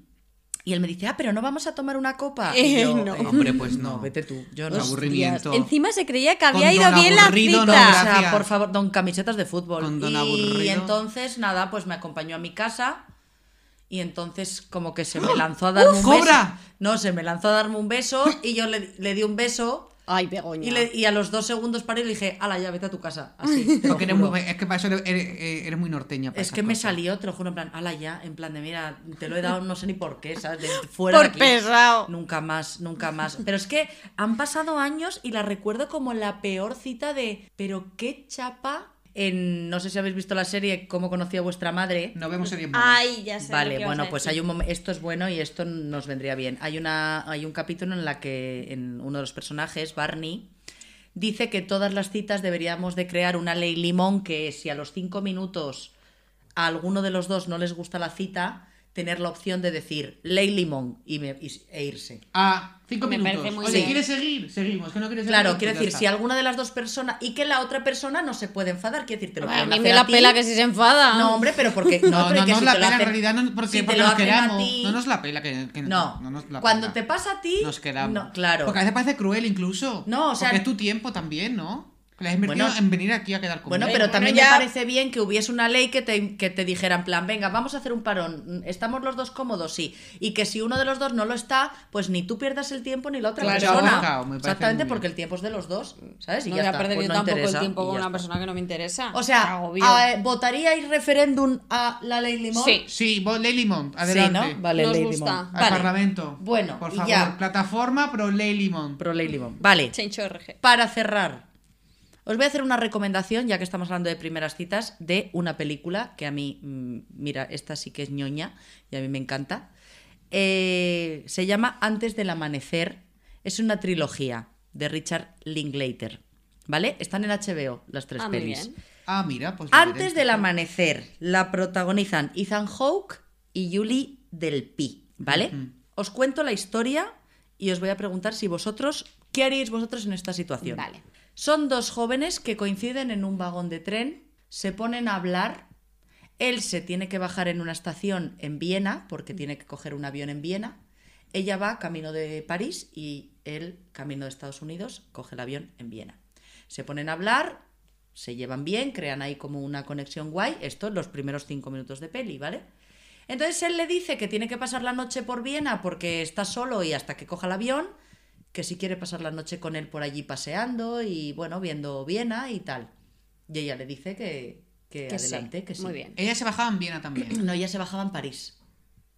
y él me dice, ah, pero no vamos a tomar una copa. Y Eh, yo, no. Hombre, pues no. vete tú, yo no. aburrimiento. Encima se creía que había ido bien la aburrido, no, cita. O sea, por favor, don camisetas de fútbol. Con don y aburrido. entonces, nada, pues me acompañó a mi casa. Y entonces, como que se me lanzó a darme ¡Uf, un cobra! beso. No, se me lanzó a darme un beso y yo le, le di un beso. Ay, Begoña. Y, le- y a los dos segundos paré y le dije, ala, ya, vete a tu casa. Así. Porque eres muy- es que para eso eres, eres- eres muy norteña. para Es que me salió, te lo juro, en plan, ala ya, en plan de, mira, te lo he dado no sé ni por qué, ¿sabes? De fuera Por de aquí. pesado. Nunca más, nunca más. Pero es que han pasado años y la recuerdo como la peor cita de, pero qué chapa. En, no sé si habéis visto la serie Cómo conocí a vuestra madre. No vemos buenas. Ay, ya sé. lo Vale, bueno, a pues decir. hay un esto es bueno y esto nos vendría bien. Hay una hay un capítulo en la que en uno de los personajes, Barney, dice que todas las citas deberíamos de crear una ley limón que si a los cinco minutos a alguno de los dos no les gusta la cita, tener la opción de decir ley limón y me- y- e irse. Ah, cinco Me minutos. parece muy Oye, bien. ¿quieres seguir? Seguimos. ¿Que no quieres Claro, quiero decir, si alguna de las dos personas y que la otra persona no se puede enfadar, quiero decir, te lo A pueden mí hacer me la ti. pela que si se enfada. No, hombre, pero porque No, pero no, que nos si la pela, en realidad, no, porque, si porque lo nos a queramos. ti- No nos la pela que, que No, no nos la cuando pela. te pasa a ti, Nos quedamos. no, claro. Porque a veces parece cruel incluso. No, o sea- Porque es tu tiempo también, ¿no? Que le has invertido Bueno. en venir aquí a quedar conmigo. Bueno, Bueno, pero también ya- me parece bien que hubiese una ley que te, que te dijera en plan, venga, vamos a hacer un parón, ¿estamos los dos cómodos? Sí. Y que si uno de los dos no lo está, pues ni tú pierdas el tiempo ni la otra Claro. persona. Claro, me parece Exactamente, porque el tiempo es de los dos, ¿sabes? Y no ya voy a perder pues yo no tampoco interesa, el tiempo con una está. persona que no me interesa. O sea, a- ¿votaríais referéndum a la ley Limón? Sí. Sí, ley limón. Adelante. Sí, ¿no? Vale, Nos ley gusta. Limón. Al Vale. Parlamento. Bueno, por favor, ya. plataforma pro ley limón. Pro ley Limón. Vale. Para cerrar, os voy a hacer una recomendación, ya que estamos hablando de primeras citas, de una película que a mí, mm, mira, esta sí que es ñoña y a mí me encanta. Eh, se llama Antes del Amanecer. Es una trilogía de Richard Linklater. ¿Vale? Están en HBO las tres Ah, pelis. bien. Ah, mira, pues. Antes del amanecer la protagonizan Ethan Hawke y Julie Del Pi, ¿vale? Os cuento la historia y os voy a preguntar si vosotros, ¿qué haríais vosotros en esta situación? Vale. Son dos jóvenes que coinciden en un vagón de tren, se ponen a hablar, él se tiene que bajar en una estación en Viena, porque tiene que coger un avión en Viena, ella va camino de París y él camino de Estados Unidos coge el avión en Viena. Se ponen a hablar, se llevan bien, crean ahí como una conexión guay, esto los primeros cinco minutos de peli, ¿vale? Entonces él le dice que tiene que pasar la noche por Viena porque está solo y hasta que coja el avión, que si quiere pasar la noche con él por allí paseando y bueno, viendo Viena y tal. Y ella le dice que, que, Que sí. adelante, que sí. Muy bien. Ella se bajaba en Viena también. No, ella se bajaba en París.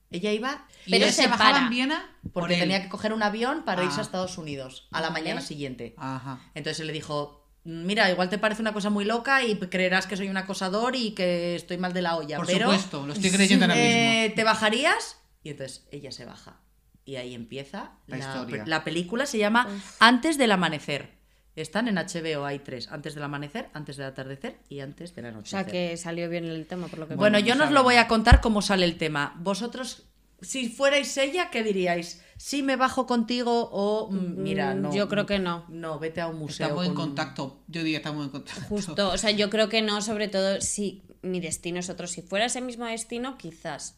Ella iba Y Pero ella se se bajaba para. en Viena por porque él. tenía que coger un avión para irse Ah. a Estados Unidos a la mañana siguiente. Ajá. Entonces él le dijo, mira, igual te parece una cosa muy loca y creerás que soy un acosador y que estoy mal de la olla, Por pero supuesto, lo estoy creyendo ahora eh, mismo. ¿te bajarías? Y entonces ella se baja. Y ahí empieza La la, historia. la película, se llama Antes del amanecer. Están en HBO, hay tres. Antes del amanecer, antes del atardecer y antes del O anochecer. sea que salió bien el tema, por lo que Bueno, Bueno, yo no os lo voy a contar cómo sale el tema. Vosotros, si fuerais ella, ¿qué diríais? ¿Sí me bajo contigo o mm, mira, Mm, no? yo creo que no. No, vete a un museo. Estamos en con- contacto. Yo diría estamos en contacto. Justo, o sea, yo creo que no, sobre todo si mi destino es otro. Si fuera ese mismo destino, quizás.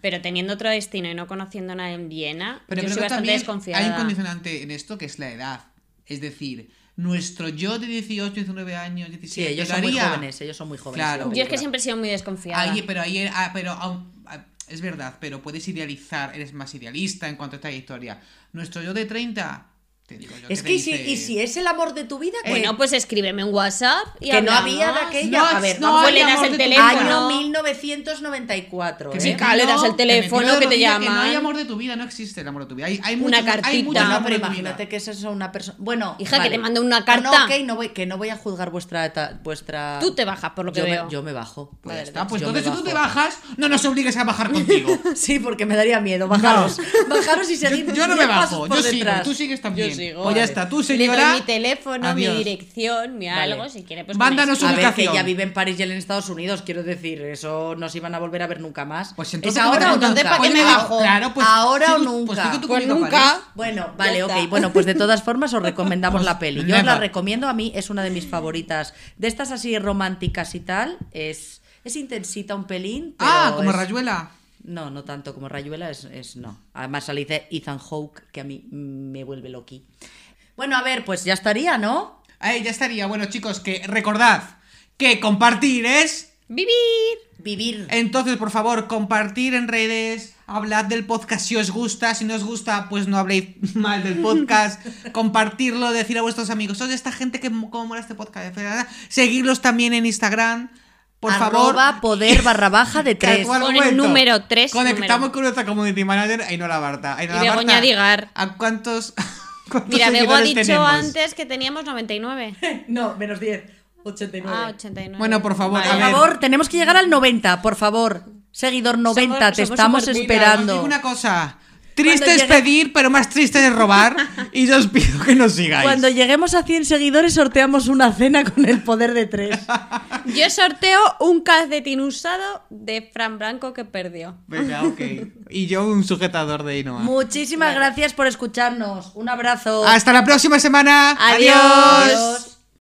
Pero teniendo otro destino y no conociendo a nadie en Viena, Pero yo creo soy que bastante también desconfiada. hay un condicionante en esto que es la edad. Es decir, nuestro yo de 18, 19 años, 17. Sí, ellos lo son muy jóvenes, ellos son muy jóvenes. Claro. Yo es que siempre he sido muy desconfiada. Ahí- pero ahí, ah, pero aún- ah, es verdad, pero puedes idealizar, eres más idealista en cuanto a esta historia. Nuestro yo de 30, te digo yo. Es que y si, dice- y si es el amor de tu vida, Bueno, pues escríbeme en WhatsApp y que no había de aquella. No, a ver, no Pues hay le das el teléfono. Año 1994. Que ¿eh? me Chica, le das el teléfono, que te Que no hay amor de tu vida, no existe el amor de tu vida. Hay, hay Una muchos- hay cartita. muchos amor pero imagínate que esa es una persona. Bueno, Hija, que te mande una No, carta. No, ok, no voy, que no voy a juzgar vuestra. vuestra... Tú te bajas, por lo que yo veo. Me, yo me bajo. Pues está, pues entonces si tú te bajas, no nos obligues a bajar contigo. Sí, porque me daría miedo. Bajaros. Bajaros y yo, seguir. yo no me 10 pasos bajo, yo sigo, tú sigues también. Yo sigo. Pues ya está, tú Le señora. doy mi teléfono, adiós. mi dirección, mi Vale. algo, si quiere, pues Mándanos A ver, que ella vive en París y él en Estados Unidos, quiero decir, eso no se iban a volver a ver nunca más. Pues ¿Es entonces, ahora o nunca? ¿para qué me bajo? Claro, pues. ¿Ahora o sí, nunca? Pues, Pues nunca. Bueno, vale, ok. Bueno, pues de todas formas os recomendamos la peli. Yo os la recomiendo, a mí es una de mis favoritas. De estas así románticas y tal, es, es intensita un pelín. Pero Ah, como es- Rayuela. No, no tanto como Rayuela, es, es no. Además sale Ethan Hawke, que a mí me vuelve loqui. Bueno, a ver, pues ya estaría, ¿no? Ahí ya estaría. Bueno, chicos, que recordad que compartir es. ¡Vivir! Vivir. Entonces, por favor, compartir en redes, hablad del podcast si os gusta, si no os gusta, pues no habléis mal del podcast, compartirlo, decir a vuestros amigos, oye, esta gente que cómo mola este podcast, seguirlos también en Instagram, por favor. Arroba poder barra baja de Tal tres. cual, Con un el número tres, Conectamos número. con nuestra community manager, Ainhoa Barta. Ainhoa Y Begoña Barta, Digar. ¿A cuántos, cuántos Mira, Bego ha dicho tenemos? antes que teníamos 99. No, menos 10. 89. Ah, 89. Bueno, por favor, Vale. a Por ver. favor, tenemos que llegar al 90, por favor. Seguidor 90, Somos- te somos estamos súper- Mira, os esperando. digo una cosa. Triste Cuando es llegue- pedir, pero más triste es robar. y yo os pido que nos sigáis. Cuando lleguemos a 100 seguidores sorteamos una cena con el poder de tres. Yo sorteo un calcetín usado de Fran Blanco que perdió. Venga, ok. Y yo un sujetador de Ainhoa. Muchísimas gracias por escucharnos. Un abrazo. Hasta la próxima semana. Adiós. Adiós.